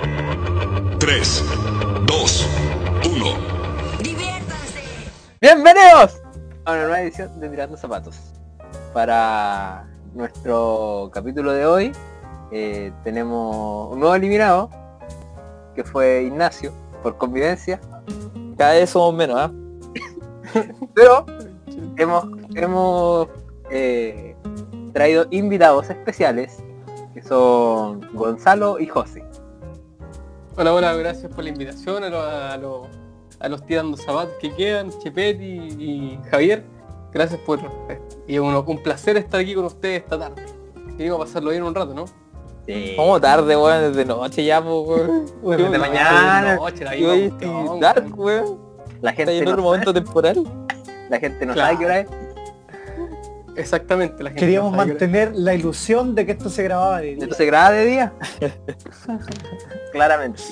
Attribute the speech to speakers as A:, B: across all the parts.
A: 3, 2, 1.
B: Bienvenidos a una nueva edición de Mirando Zapatos. Para nuestro capítulo de hoy eh, tenemos un nuevo eliminado que fue Ignacio por convivencia,
C: Cada vez somos menos, ¿ah?
B: pero hemos, hemos eh, traído invitados especiales que son Gonzalo y José.
D: Hola, hola, gracias por la invitación a, lo- a lo- a los tirando zapatos que quedan, Chepetti y Javier. Gracias por... Y un, un placer estar aquí con ustedes esta tarde. Queríamos pasarlo bien un rato, ¿no?
B: Sí.
C: Como tarde, weón, desde noche ya, pues, weón.
B: Bueno,
C: Yo-
B: de mañana.
D: Noche, la
C: Y hoy dark,
D: weón.
B: La
C: Está
B: gente
C: en otro
B: no,
C: momento temporal.
B: la gente no
D: Claro.
B: sabe qué hora es.
D: Exactamente, la gente.
E: Queríamos
D: no
E: mantener la ilusión de que esto se grababa de día.
B: ¿Esto se graba de día? Claramente.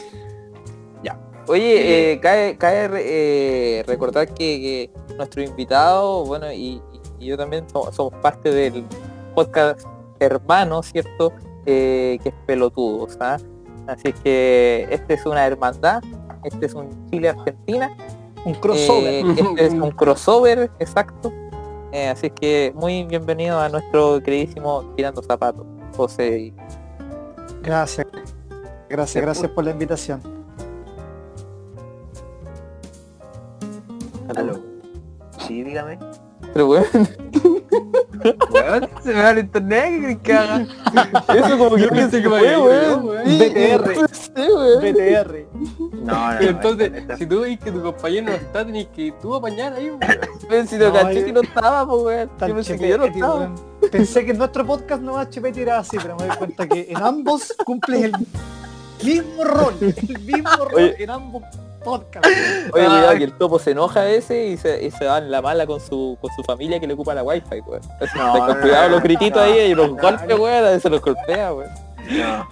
C: Oye, eh, cae, cae eh, recordar que, que nuestro invitado, bueno, y, y yo también somos, somos parte del podcast hermano, ¿cierto? Eh, que es Pelotudos, ¿ah? Así que este es una hermandad, este es un Chile-Argentina,
E: Un crossover.
C: eh, este es un crossover, exacto. Eh, así que muy bienvenido a nuestro queridísimo Tirando Zapatos, José.
E: Gracias. Gracias, gracias por la invitación.
B: Aló. Sí, dígame.
C: Pero bueno,
B: Weón, se me va el internet, ¿qué crees que haga?
C: eso como que
D: Yo pensé que me
C: fue,
D: había
C: weón.
D: weón.
E: BTR.
C: weón.
E: BTR.
B: No,
D: entonces, si tú veis que tu compañero no está, tenés que tú apañar ahí, weón.
C: Pero si lo
E: No,
C: caché
E: yo-
C: que no estaba, pues weón. Yo pensé que yo no estaba.
E: weón. Pensé que en nuestro podcast no Chepetti era así, pero me doy cuenta que en ambos cumples el mismo rol. El mismo rol en ambos podcasts.
C: Oye,
B: Ay.
C: cuidado que el topo se enoja ese y se, y se va en la mala con su, con su familia que le ocupa la wifi, weón.
B: No, no,
C: con cuidado
B: no,
C: los grititos
B: no,
C: ahí y los
B: no,
C: golpes,
B: no.
C: weón, a veces los golpea, weón.
B: no.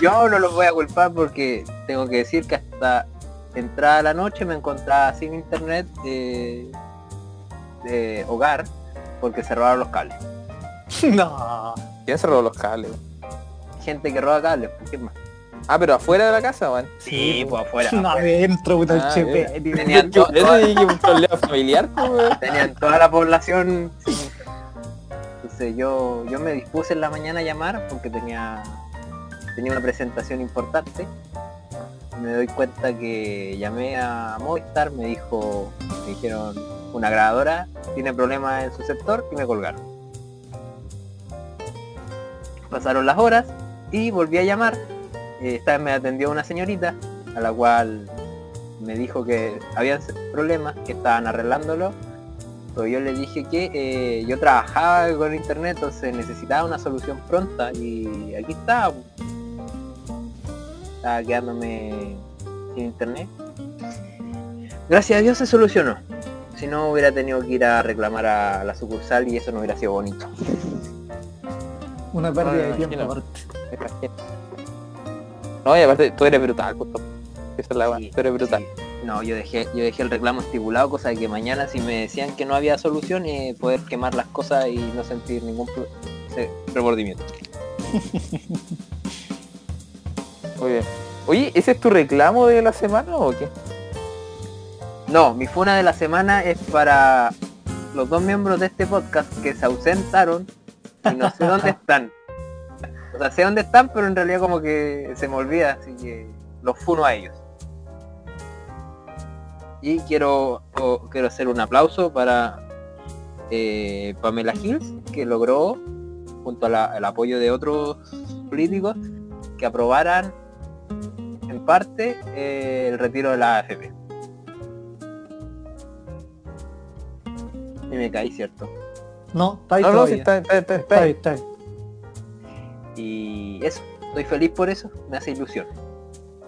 B: Yo no los voy a culpar porque tengo que decir que hasta entrada la noche me encontraba sin internet eh, de hogar porque se robaron los cables.
E: No.
C: ¿Quién se robó los cables?
B: Gente que roba cables, ¿por qué más?
C: Ah, pero afuera de la casa, weón.
B: Sí, pues afuera.
E: No,
B: afuera.
E: adentro, puta, el
C: Ah,
E: Chepetti.
B: Tenían,
C: Yo, eso dije un problema familiar, pues, weón.
B: tenían toda la población. Entonces yo, yo me dispuse en la mañana a llamar porque tenía, tenía una presentación importante. Me doy cuenta que llamé a Movistar, me dijo, me dijeron una grabadora tiene problemas en su sector y me colgaron. Pasaron las horas y volví a llamar. Eh, Esta vez me atendió una señorita a la cual me dijo que habían problemas, que estaban arreglándolo. Pero yo le dije que eh, yo trabajaba con internet, entonces necesitaba una solución pronta y aquí está. Estaba quedándome sin internet. Gracias a Dios se solucionó. Si no hubiera tenido que ir a reclamar a la sucursal y eso no hubiera sido bonito.
E: Una pérdida
C: No,
E: de tiempo.
C: No, y aparte tú eres brutal, topo. Esa es la
B: Sí,
C: tú eres brutal.
B: sí. No, yo dejé, yo dejé el reclamo estipulado, cosa de que mañana si me decían que no había solución, eh, poder quemar las cosas y no sentir ningún remordimiento.
C: Muy bien. Oye, ¿ese es tu reclamo de la semana o qué?
B: No, mi funa de la semana es para los dos miembros de este podcast que se ausentaron y no sé dónde están. O sea, sé dónde están, pero en realidad como que se me olvida, así que los funo a ellos. Y quiero, quiero hacer un aplauso para eh, Pamela Hills, que logró, junto al apoyo de otros políticos, que aprobaran en parte eh, el retiro de la AFP. Y me caí, ¿cierto?
E: No, está ahí
C: No, no,
E: todavía.
C: sí, está, está, está, está
E: Está ahí,
C: ahí.
B: Y eso, estoy feliz por eso, me hace ilusión.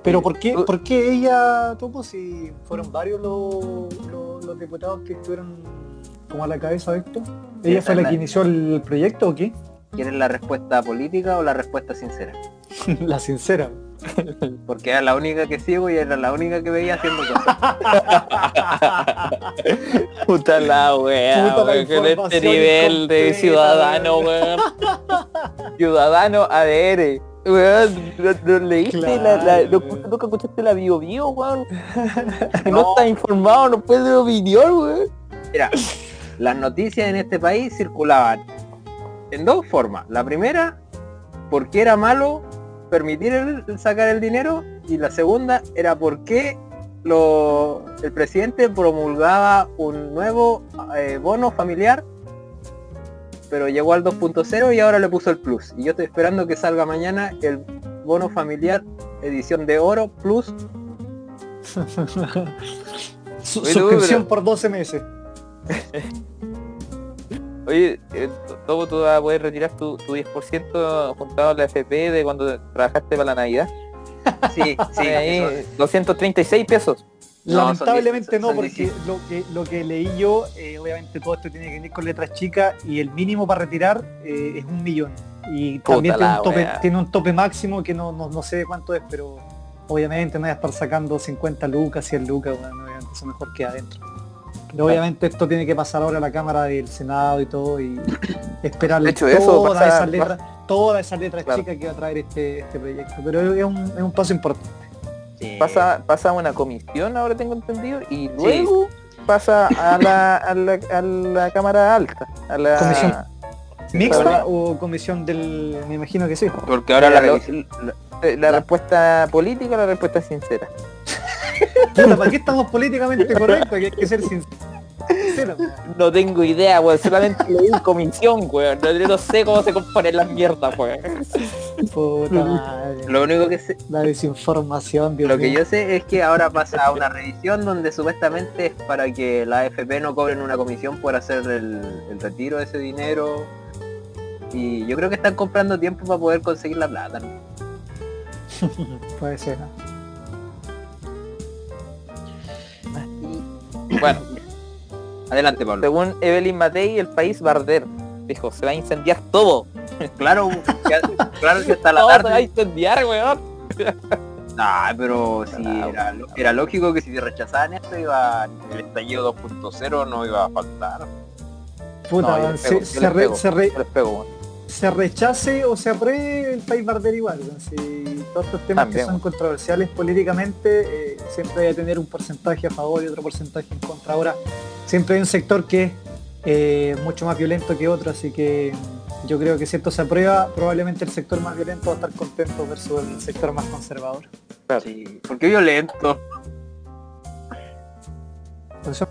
E: Pero ¿por qué, ¿por qué ella, Topo, si fueron varios los, los, los diputados que estuvieron como a la cabeza de esto? ¿Ella fue la
B: la-
E: que inició el proyecto o qué?
B: ¿Quieres la respuesta política o la respuesta sincera?
E: la sincera.
B: Porque era la única que sigo y era la única que veía haciendo cosas.
C: Puta la wea,
E: Puta la
C: weón, con este nivel de ciudadano,
E: weón.
C: Ciudadano ADR. Weón, ¿no, no leíste la, la,
E: Claro,
C: no-
E: weón.
C: nunca escuchaste la bio bio, weón? Si no estás informado, no puedes dar opinión, weón.
B: Mira, las noticias en este país circulaban en dos formas. La primera, porque era malo permitir el sacar el dinero y la segunda era porque lo, el presidente promulgaba un nuevo eh, bono familiar pero llegó al 2.0 y ahora le puso el plus y yo estoy esperando que salga mañana el bono familiar edición de oro plus
E: Su-
C: Oye,
E: suscripción
C: pero-
E: por 12 meses.
C: Oye, eh, ¿cómo tú vas a poder retirar tu, tu 10% juntado a la FP de cuando trabajaste para la Navidad?
B: sí sí
C: Ahí,
B: eso-
C: 236 pesos.
B: No, son
E: Lamentablemente no, porque lo que, lo que leí yo, eh, obviamente todo esto tiene que venir con letras chicas y el mínimo para retirar eh, es un millón. Y
C: Puta
E: también tiene un, tope,
C: wea.
E: tiene un tope máximo que no, no, no sé de cuánto es, pero obviamente no voy a estar sacando 50 lucas, 100 lucas, bueno, obviamente eso mejor que adentro. Pero obviamente esto tiene que pasar ahora a la Cámara del Senado y todo y esperar
C: De hecho, eso
E: todas esas letras, todas esas letras
C: Claro.
E: chicas que va a traer este, este proyecto. Pero es un, es un paso importante.
B: Sí.
C: Pasa, pasa a una comisión, ahora tengo entendido, y luego pasa a la, a la, a la Cámara Alta. A la,
E: Comisión. ¿Mixta o comisión del...? Me imagino que sí.
B: porque ahora la,
C: la-
B: revisión- la-
C: Eh, la respuesta política la respuesta sincera.
E: ¿para qué estamos políticamente correctos? Que hay que ser sinceros.
C: No tengo idea, weón. Solamente leí comisión, weón. No, no sé cómo se componen las mierdas, weón.
E: Puta madre.
B: lo único que sé,
E: La desinformación, Dios
B: lo que
E: mío.
B: yo sé es que ahora pasa a una revisión donde supuestamente es para que la AFP no cobren una comisión por hacer el, el retiro de ese dinero y yo creo que están comprando tiempo para poder conseguir la plata ¿no?
E: Puede ser. ¿no?
C: Bueno,
B: adelante Pablo
C: según Evelyn Matei, el país va a arder. Dijo, se va a incendiar todo.
B: claro que, claro que hasta la
C: Todo se va a
B: tarde
C: incendiar, weón.
B: Ah, pero si
C: Ah,
B: era, lógico que si rechazaban esto iba el estallido 2.0 no iba a faltar
E: Puta,
C: No, pego,
E: se,
C: yo
E: se
C: les
E: re-
C: pego.
E: se re-
C: Yo les pego, weón.
E: se rechace o se apruebe el país barder igual. ¿no? Si todos estos temas
C: También,
E: que son controversiales políticamente, eh, siempre hay que tener un porcentaje a favor y otro porcentaje en contra. Ahora, siempre hay un sector que es eh, mucho más violento que otro, así que yo creo que si esto se aprueba, probablemente el sector más violento va a estar contento versus el sector más conservador.
B: Sí porque violento
E: Por eso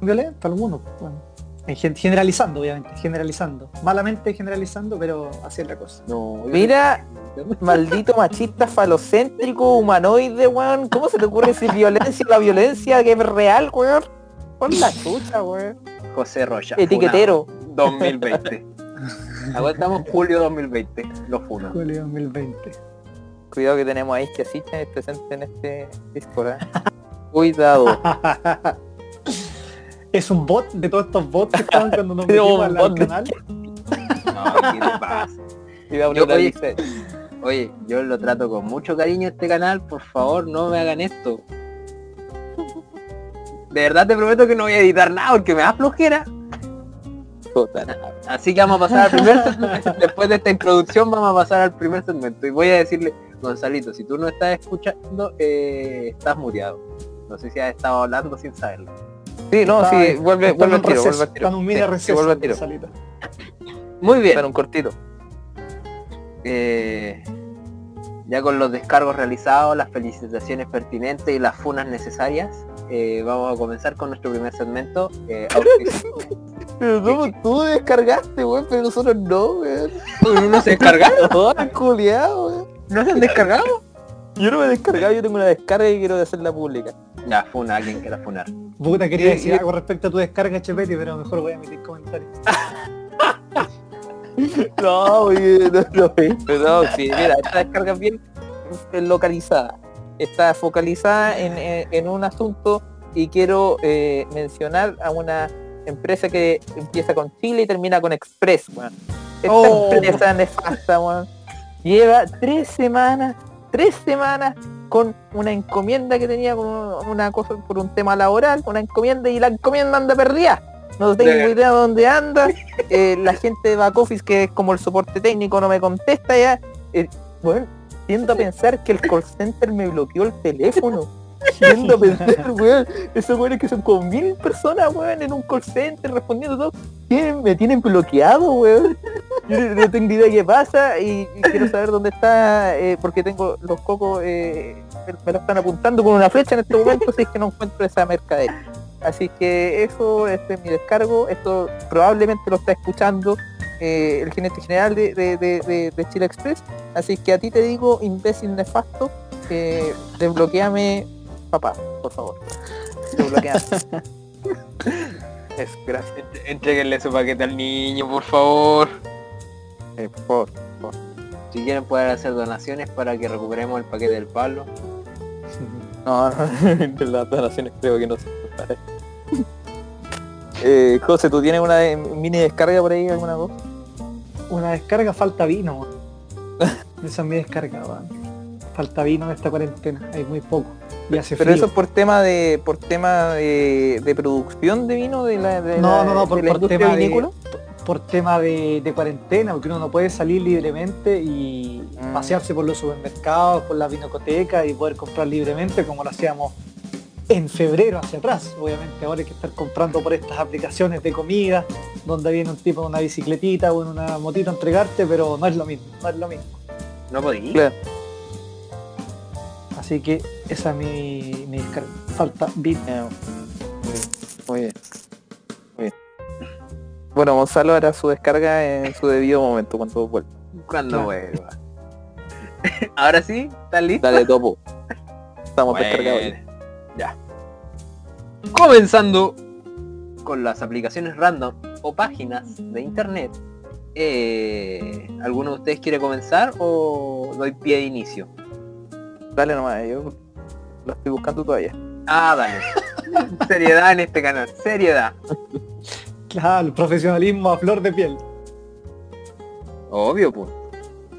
E: violento algunos. Bueno, en gen- generalizando, obviamente, generalizando. Malamente generalizando, pero así es la cosa.
B: no
C: Mira, maldito machista falocéntrico, humanoide, weón. ¿Cómo se te ocurre decir violencia? La violencia que es real, weón. Pon la chucha, weón.
B: José Rocha
C: Etiquetero.
B: funado, 2020 ahora estamos en julio 2020 los funos
E: Julio 2020.
C: Cuidado que tenemos a Iskia Sicha presente en este Discord. ¿eh? Cuidado.
E: Es un bot de todos estos bots que estaban cuando nos
C: Pero
E: metimos
C: un
E: al, canal.
B: no ¿qué te pasa?
C: Iba a
B: Yo, oye, Oye, yo lo trato con mucho cariño este canal, por favor, no me hagan esto. De verdad te prometo que no voy a editar nada porque me da flojera. Así que vamos a pasar al primer segmento. Después de esta introducción vamos a pasar al primer segmento. Y voy a decirle, Gonzalito, si tú no estás escuchando, eh, estás muteado. No sé si has estado hablando sin saberlo.
C: Sí, no,
E: Está-
C: sí, vuelve, vuelve tiro,
E: receso,
C: vuelve al tiro.
E: Un mini
C: Sí,
E: receso.
C: vuelve al tiro.
E: Gonzalito.
B: Muy bien.
C: En un cortito.
B: Eh, ya con los descargos realizados, las felicitaciones pertinentes y las funas necesarias, eh, vamos a comenzar con nuestro primer segmento. eh,
C: Pero tú, tú descargaste, weón, pero nosotros no, weón.
B: ¿No se descargaron?
C: No, culiado, weón.
B: ¿No se han descargado?
C: Yo no me he descargado, yo tengo una descarga y quiero hacerla pública.
B: Ya, funa, alguien quiera funar.
E: Puta, quería
C: Y-
E: decir
C: y-
E: algo respecto a tu descarga, Chepeti, pero mejor voy a emitir comentarios.
C: No, no, no, pero no, sí, mira, esta descarga es bien eh, localizada. Está focalizada en, en- en un asunto y quiero eh, mencionar a una empresa que empieza con Chile y termina con Express, weón. Esta
E: Oh.
C: empresa nefasta, weón, lleva tres semanas, tres semanas con una encomienda que tenía con una cosa por un tema laboral, una encomienda y la encomienda anda perdida. No tengo
B: De-
C: idea dónde anda. Eh, la gente de back office que es como el soporte técnico no me contesta ya. Eh, Bueno, tiendo a pensar que el call center me bloqueó el teléfono. Tiendo a pensar, weón, esos weones que son como mil personas, weón, en un call center respondiendo todo, me tienen bloqueado, weón. Yo no, tengo idea qué pasa y, quiero saber dónde está, eh, porque tengo los cocos, eh, me, lo están apuntando con una flecha en este momento, si es que no encuentro esa mercadería. Así que eso, este es mi descargo, esto probablemente lo está escuchando eh, el gerente general de, Chile Express. Así que a ti te digo, imbécil nefasto, desbloqueame, papá, por favor. Desbloqueame. Eso, gracias.
B: Entréguenle su paquete al niño, por favor.
C: Eh, por favor.
B: Si quieren pueden hacer donaciones para que recuperemos el paquete del Pablo.
C: No, no, de las donaciones creo que no se prepara. Eh, José, ¿tú tienes una de- mini descarga por ahí, alguna cosa?
E: Una descarga falta vino. Esa es mi descarga. Falta vino en esta cuarentena, hay muy poco. Y hace
C: Pero
E: frío.
C: eso es por tema de por tema de, de producción de vino de la, de
E: No,
C: la-
E: no, no, por,
C: de la
E: por tema de,
C: vinícola.
E: por tema de, de cuarentena, porque uno no puede salir libremente y
C: Mm.
E: pasearse por los supermercados, por la vinocoteca y poder comprar libremente como lo hacíamos en febrero hacia atrás. Obviamente ahora hay que estar comprando por estas aplicaciones de comida, donde viene un tipo en una bicicletita o en una motito a entregarte, pero no es lo mismo, no es lo mismo.
B: No podí.
C: Claro.
E: Así que esa es mi, mi descarga. Falta vino.
C: Eh, Muy bien. Muy bien. Bueno, Gonzalo hará su descarga en su debido momento cuando vuelva.
B: Cuando
E: Claro.
B: vuelva. Ahora sí, ¿estás listo?
C: Dale topo. Estamos
B: Bueno,
C: descargados.
B: Ya. Comenzando con las aplicaciones random o páginas de internet. Eh, ¿Alguno de ustedes quiere comenzar o doy pie de inicio?
C: Dale nomás, yo lo estoy buscando todavía.
B: Ah, dale. Seriedad en este canal. Seriedad.
E: Claro, el profesionalismo a flor de piel.
B: Obvio, pues.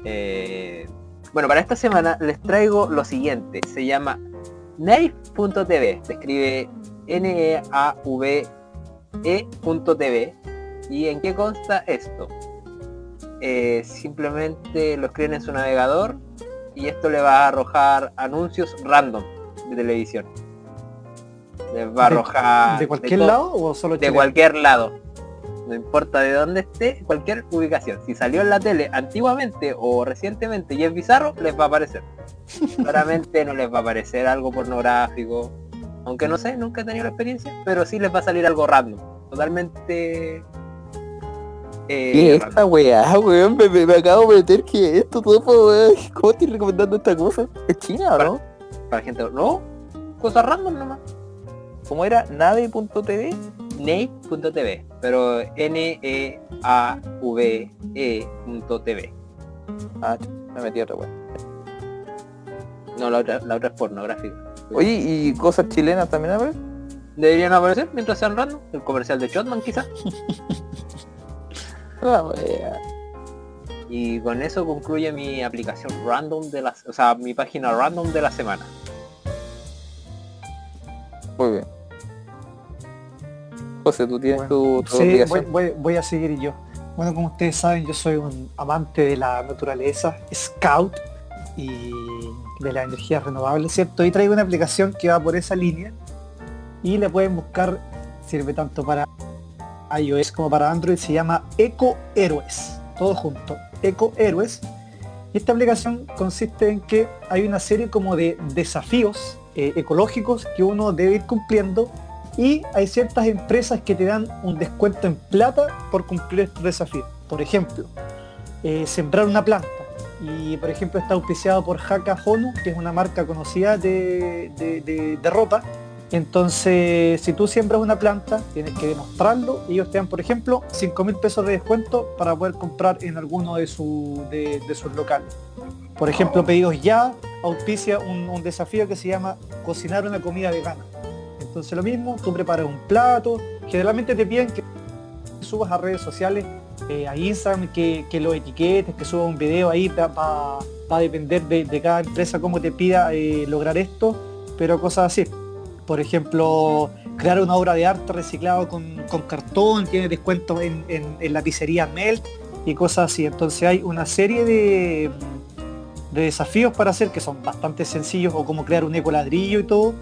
B: Eh, bueno, para esta semana les traigo lo siguiente. Se llama Nave.tv. Se escribe N-E-A-V-E.tv. ¿Y en qué consta esto? Eh, simplemente lo escriben en su navegador y esto le va a arrojar anuncios random de televisión. Les va a arrojar
E: ¿De cualquier lado o solo
B: de cualquier lado. No importa de dónde esté, cualquier ubicación. Si salió en la tele antiguamente o recientemente y es bizarro, les va a aparecer. Claramente no les va a aparecer algo pornográfico. Aunque no sé, nunca he tenido la experiencia, pero sí les va a salir algo random. Totalmente... eh,
C: ¿Qué es esta weá, weón? Me, me- me acabo de meter que esto todo, weón. ¿Cómo estoy recomendando esta cosa? ¿Es China o no?
B: Para gente... No, cosas random nomás.
C: ¿Cómo era? Nave.tv.
B: Nave.tv, pero N-E-A-V-E.tv.
C: Ah, ch- me metí a otra weá.
B: No, la otra, la otra es pornográfica.
C: Oye, ¿y cosas chilenas también a ver?
B: Deberían aparecer mientras sean random. El comercial de Shotman quizá.
C: Ah.
B: Y con eso concluye mi aplicación random de la... O sea, mi página random de la semana.
C: Muy bien. José, tú tienes
E: Bueno,
C: tu, tu
E: Sí, voy,
C: obligación.
E: voy- voy a seguir yo. Bueno, como ustedes saben, yo soy un amante de la naturaleza, scout y de las energías renovables, ¿cierto? Y traigo una aplicación que va por esa línea y la pueden buscar, sirve tanto para iOS como para Android, se llama Eco Héroes, todo junto, Eco Héroes. Y esta aplicación consiste en que hay una serie como de desafíos eh, ecológicos que uno debe ir cumpliendo y hay ciertas empresas que te dan un descuento en plata por cumplir estos desafíos. Por ejemplo, eh, sembrar una planta. Y por ejemplo está auspiciado por Haka Honu, que es una marca conocida de, de- de- de ropa. Entonces, si tú siembras una planta, tienes que demostrarlo y ellos te dan, por ejemplo, 5 mil pesos de descuento para poder comprar en alguno de, su- de- de sus locales. Por ejemplo, Pedidos Ya auspicia un, desafío que se llama cocinar una comida vegana. Entonces lo mismo, tú preparas un plato, generalmente te piden que subas a redes sociales, eh, a Instagram, que, que lo etiquetes, que subas un video ahí, va, a depender de, de cada empresa cómo te pida eh, lograr esto, pero cosas así. Por ejemplo, crear una obra de arte reciclado con, con cartón, tiene descuentos en, en, en la pizzería Melt y cosas así. Entonces hay una serie de, de desafíos para hacer que son bastante sencillos o como crear un ecoladrillo y todo.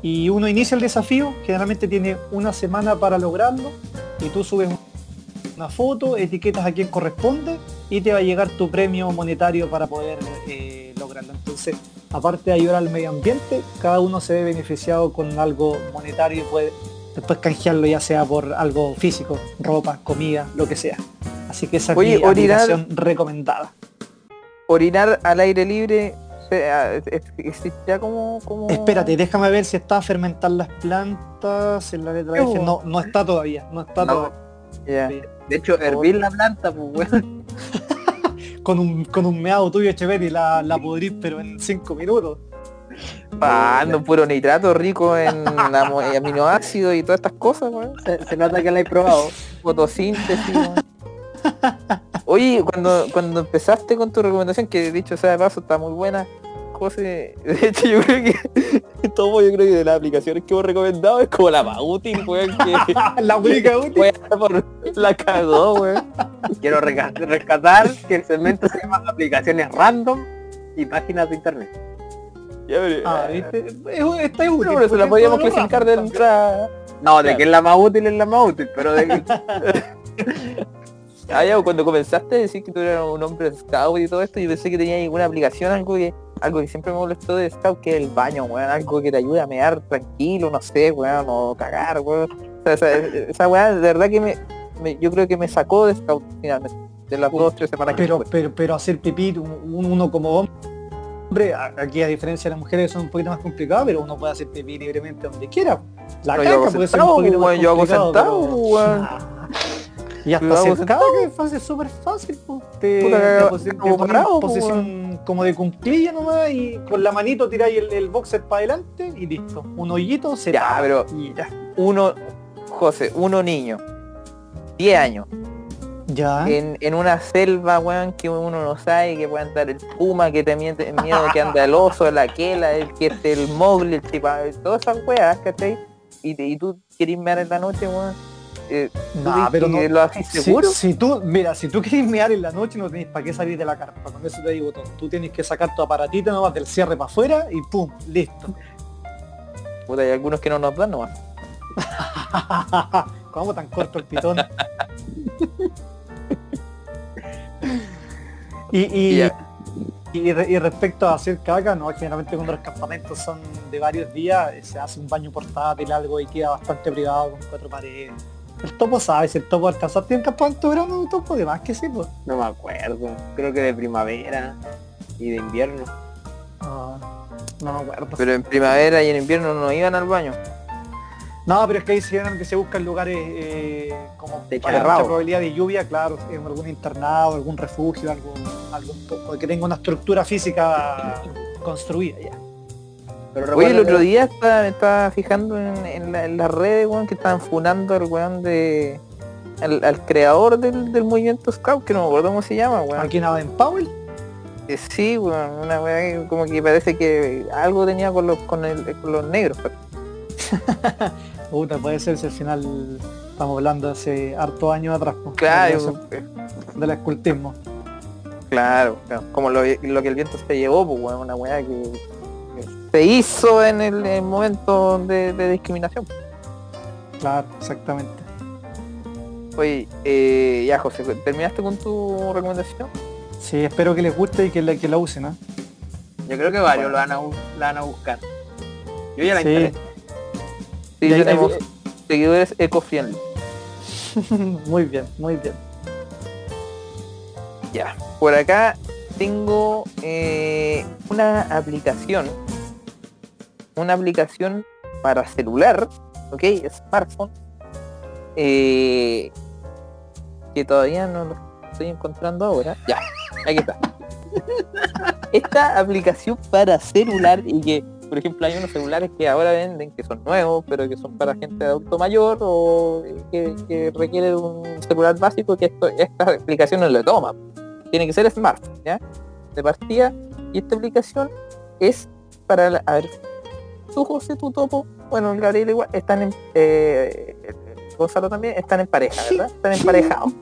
E: Y uno inicia el desafío, generalmente tiene una semana para lograrlo y tú subes una foto, etiquetas a quien corresponde y te va a llegar tu premio monetario para poder eh, lograrlo. Entonces, aparte de ayudar al medio ambiente, cada uno se ve beneficiado con algo monetario y puede después canjearlo ya sea por algo físico, ropa, comida, lo que sea. Así que esa es
C: Oye,
E: mi
C: orinar-
E: recomendada.
C: Orinar al aire libre se- ah, existirá como, como...
E: Espérate, déjame ver si está a fermentar las plantas en la letra F.
C: ¿Qué
E: No, no está todavía, no está
B: No.
E: todavía.
B: De hecho, hervir la planta, pues weón.
E: Con un, con un meado tuyo, Echeverry, la, la pudrís, pero en cinco minutos.
C: Ah, ando puro nitrato rico en aminoácidos y todas estas cosas, weón.
B: Se, se nota que la he probado.
C: Fotosíntesis, weón. Oye, cuando, cuando empezaste con tu recomendación, que dicho sea de paso, está muy buena, José, de hecho yo creo que todo yo creo que de las aplicaciones que hemos recomendado es como la más útil, weón, que
E: la única útil.
C: por- la cagó, weón.
B: Quiero rescatar que el segmento se llama aplicaciones random y páginas de internet.
C: Ya, pero-
E: Ah, ¿viste? Es- Está útil.
C: pero se la podíamos clasificar de entrada.
B: No, de
C: Claro.
B: que es la más útil es la más útil, pero de que
C: Ah, ya, cuando comenzaste a decir que tú eras un hombre scout y todo esto, yo pensé que tenías alguna aplicación, algo que algo que siempre me molestó de scout, que es el baño, weón, algo que te ayude a mear tranquilo, no sé, weón, o cagar, weón. O sea, esa, esa weá, de verdad que me, me- yo creo que me sacó de scout finalmente, de las dos, tres semanas
E: Pero, pero, pero hacer pipí, un- uno como hombre, aquí a diferencia de las mujeres son un poquito más complicado, pero uno puede hacer pipí libremente donde quiera. La
C: No,
E: caca puede ser un poquito más
C: yo hago sentado,
E: pero-
C: weón.
E: Y hasta
C: sentado.
E: es fácil, súper fácil. pues. Te,
C: Puta,
E: te te
C: parado, pues,
E: posición como de cunclilla nomás y con la manito tiráis el, el boxer para adelante y listo. Un hoyito se
C: Ya, pero-
E: y ya.
C: Uno, José, uno niño, 10 años,
E: Ya.
C: en, en una selva, weón, que uno no sabe, que puede andar el puma, que te miente miedo, que anda el oso, la quela, el que el mogli, el chipa, todas esas weas, ¿cachai? Y, y tú querés mear en la noche, weón. Eh, ¿tú
E: Nah,
C: crees
E: pero no-
C: ¿Lo haces
E: Si,
C: seguro?
E: si tú, mira, si tú quieres mear en la noche no tenés para qué salir de la carpa, con eso te digo todo. Tú tienes que sacar tu aparatito nomás del cierre para afuera y pum, listo.
C: Puta, hay algunos que no nos dan nomás.
E: ¿Cómo tan corto el pitón? y, y,
C: Ya.
E: y, re- y respecto a hacer caca, no, generalmente cuando los campamentos son de varios días, eh, se hace un baño portátil, algo y queda bastante privado con cuatro paredes. El topo sabe, si el topo alcanzaste en campamento de verano, un topo de más que sí, pues.
B: no me acuerdo. Creo que de primavera y de invierno.
E: Ah, no me acuerdo.
C: Pero en primavera y en invierno no iban al baño.
E: No, pero es que ahí generalmente se buscan lugares eh, como
B: De
E: para mucha probabilidad de lluvia, claro, en algún internado, algún refugio, un poco- que tenga una estructura física construida ya.
B: Pero
C: Oye, el otro
B: que-
C: día estaba, estaba fijando en, en la- en las redes, weón, que estaban funando al weón de... Al, al creador del, del movimiento Scout, que no me acuerdo cómo se llama, weón.
E: Aquí en Powell,
C: Eh, sí, weón, una weá que como que parece que algo tenía con los, con el, con los negros.
E: puta, puede ser si al final estamos hablando hace hartos años atrás, pues,
C: Claro, eh,
E: del escultismo.
C: claro, claro, como lo, lo que el viento se llevó, pues weón, una weá que se hizo en el, el momento de, de discriminación.
E: Claro, exactamente.
C: Oye, eh, ya José, ¿terminaste con tu recomendación?
E: Sí, espero que les guste y que la, que la usen, ¿ah?
B: Yo creo que varios lo van a, la van a buscar. Yo ya la
E: Sí.
B: instalé.
C: Sí,
E: Y ahí-
C: tenemos seguidores eco-friendly.
E: muy bien, muy bien.
C: Ya, por acá tengo eh, una aplicación, una aplicación para celular, ok, smartphone, eh, que todavía no lo estoy encontrando ahora. Ya, aquí está. Esta aplicación para celular y que, por ejemplo, hay unos celulares que ahora venden que son nuevos, pero que son para gente de adulto mayor o que, que requiere un celular básico que esto, esta aplicación no le toma tiene que ser smart, ¿ya? De partida, y esta aplicación es para, la- a ver, tú José, tu topo, bueno, el Gabriel igual, están en, eh, Gonzalo también, están en pareja, ¿verdad? Están emparejados.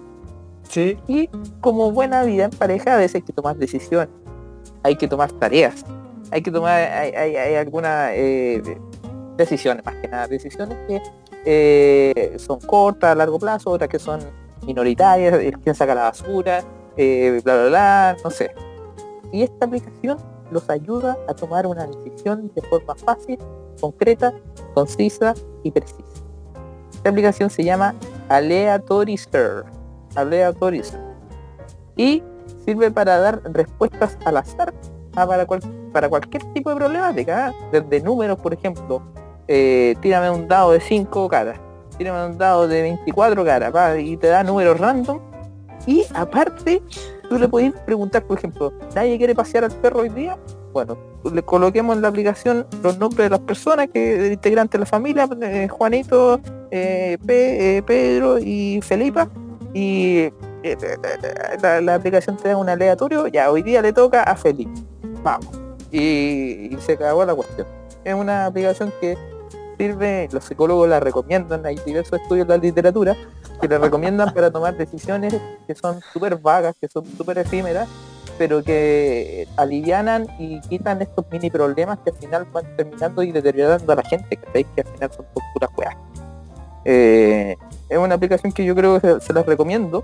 E: Sí,
C: Y como buena vida en pareja, a veces hay que tomar decisiones. hay que tomar tareas, hay que tomar, hay, hay, hay algunas eh, decisiones, más que nada, decisiones que eh, son cortas a largo plazo, otras que son minoritarias, el quién saca la basura, eh, bla, bla, bla, no sé. Y esta aplicación los ayuda a tomar una decisión de forma fácil, concreta, concisa y precisa. Esta aplicación se llama Aleatorizer. Aleatorizer. Y sirve para dar respuestas al azar a para, cual- para cualquier tipo de problemática. ¿ah? Desde números, por ejemplo, eh, tírame un dado de 5 caras, tírame un dado de 24 caras, y te da números random. Y aparte, tú le podés preguntar, por ejemplo, ¿nadie quiere pasear al perro hoy día? Bueno, le coloquemos en la aplicación los nombres de las personas que del integrante de la familia, eh, Juanito, eh, eh, Pedro y Felipa, y eh, la, aplicación te da un aleatorio, ya hoy día le toca a Felipe. Vamos. Y se acabó la cuestión. Es una aplicación que sirve, los psicólogos la recomiendan, hay diversos estudios de la literatura que la recomiendan para tomar decisiones que son súper vagas, que son súper efímeras, pero que alivianan y quitan estos mini problemas que al final van terminando y deteriorando a la gente, que veis que al final son puras weas. Eh, es una aplicación que yo creo que se, las recomiendo,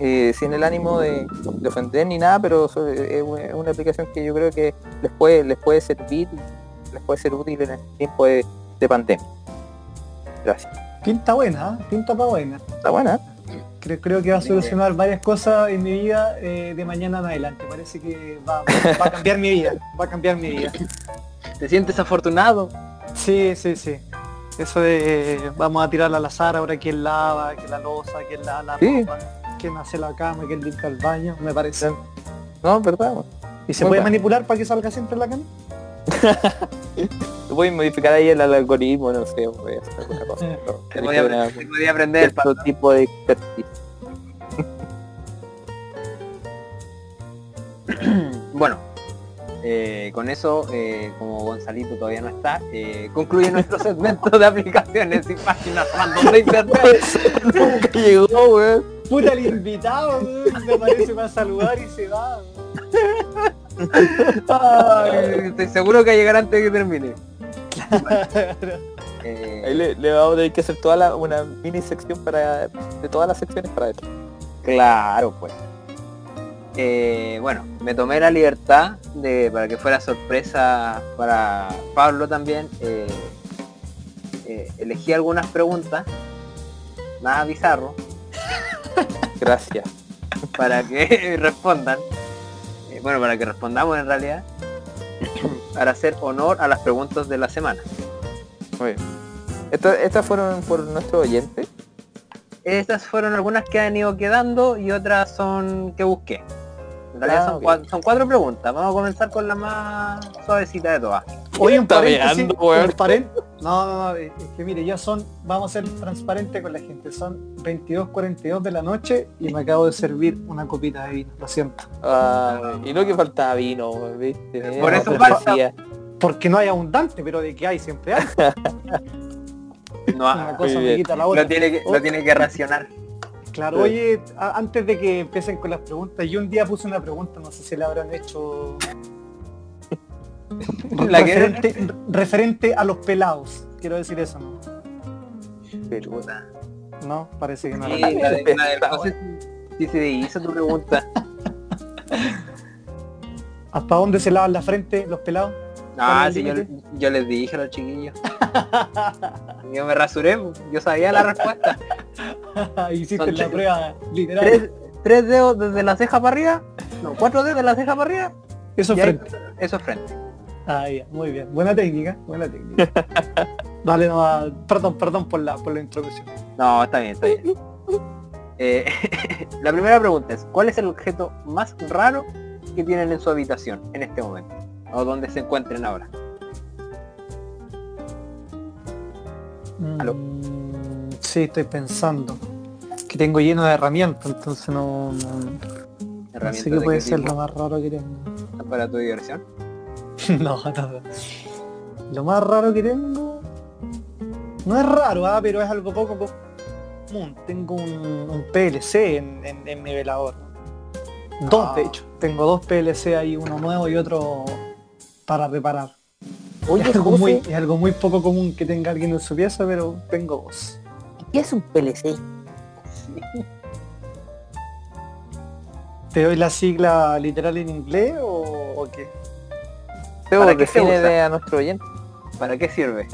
C: eh, sin el ánimo de, de ofender ni nada, pero so- es una- aplicación que yo creo que les puede, les puede servir, les puede ser útil en el tiempo de pandemia. Gracias.
E: Pinta buena, ¿eh? pinta pa' buena.
C: Está buena.
E: Creo, creo que va a solucionar varias cosas en mi vida eh, de mañana en adelante. Parece que va, va a cambiar mi vida. Va a cambiar mi vida.
B: ¿Te sientes afortunado?
E: Sí, sí, sí. Eso de eh, vamos a tirar al azar ahora quién lava, quién la losa, quién lava la
C: Sí.
E: ropa, quién hace la cama, quién limpia el baño, me parece.
C: No, ¿verdad?
E: ¿Y se
C: Muy
E: puede
C: bueno.
E: manipular para que salga siempre la cama?
C: Tú puedes modificar ahí el algoritmo, no sé, voy a hacer alguna cosa.
B: podía aprender el
C: cierto tipo de.
B: Bueno, eh, con eso, eh, como Gonzalito todavía no está, eh, concluye nuestro segmento de aplicaciones y páginas random de internet.
C: Nunca llegó, weón.
E: Puta el invitado, weón, me aparece para saludar y se va.
B: Ay, estoy seguro que llegará antes de que termine. Eh,
C: Ahí le, le vamos a tener que hacer toda la, una mini sección para de todas las secciones para esto.
B: Claro, pues. Eh, bueno, me tomé la libertad de, para que fuera sorpresa para Pablo también, eh, elegí algunas preguntas, nada bizarro,
C: Gracias.
B: para que respondan, eh, bueno, para que respondamos en realidad, para hacer honor a las preguntas de la semana.
C: Muy bien. Esta- Estas fueron por nuestro oyente.
B: Estas fueron algunas que han ido quedando y otras son que busqué. En realidad
C: Ah,
B: son,
C: ok.
B: cua- son cuatro preguntas. Vamos a comenzar con la más suavecita de todas.
E: Oye, un paréntesis, No, no, no, es es que mire, ya son, vamos a ser transparentes con la gente, son 22.42 de la noche y me acabo de servir una copita de vino, lo siento.
C: Ah, y no que faltaba vino, ¿viste?
B: Por
C: Era
B: eso falta-.
E: Porque no hay abundante, pero de que hay siempre hay.
B: No,
E: Una cosa la otra.
B: lo, tiene que, lo tiene que racionar.
E: Claro, oye, antes de que empiecen con las preguntas, yo un día puse una pregunta, no sé si la habrán hecho
B: La que-
E: referente, referente a los pelados. Quiero decir eso, ¿no?
C: Pero,
E: No, parece que no.
B: Sí,
E: era.
B: la de- la del-
C: Está
B: no sé si, si se hizo tu pregunta.
E: ¿Hasta dónde se lavan la frente los pelados?
B: Ah,
E: ¿Cuál es
B: sí, yo, les dije a los chiquillos. Yo me rasuré, yo sabía la respuesta.
E: Hiciste
B: Son
E: la
B: tres-
E: prueba literal.
B: Tres, tres dedos desde la ceja para arriba. No, cuatro dedos de la ceja para arriba.
E: Eso es
B: ahí-
E: frente.
B: eso es frente.
E: Ah, ya, muy bien. Buena técnica, buena técnica. Dale, no, perdón, perdón por la, por la introducción.
B: No, está bien, está bien. Eh, la primera pregunta es, ¿cuál es el objeto más raro que tienen en su habitación en este momento? O donde se encuentren ahora. Aló.
E: Mm, sí, estoy pensando. Que tengo lleno de herramientas, entonces no, no, no
B: Herramientas
E: sé qué
B: de
E: puede
B: qué
E: ser
B: tipo
E: lo más raro que tengo.
B: para tu diversión.
E: no, no. Lo más raro que tengo. No es raro, ah, pero es algo poco común. Tengo un, un PLC en, en- en mi velador. Dos, de
B: Ah.
E: hecho. Tengo dos PLC ahí, uno nuevo y otro para reparar.
C: Oye,
E: Es algo,
C: José,
E: muy, es algo muy poco común que tenga alguien en su pieza, pero tengo dos.
C: ¿qué es un PLC?
E: ¿Te doy la sigla literal en inglés o, o qué?
B: ¿Para qué se usa?
C: a nuestro oyente.
B: ¿Para qué sirve?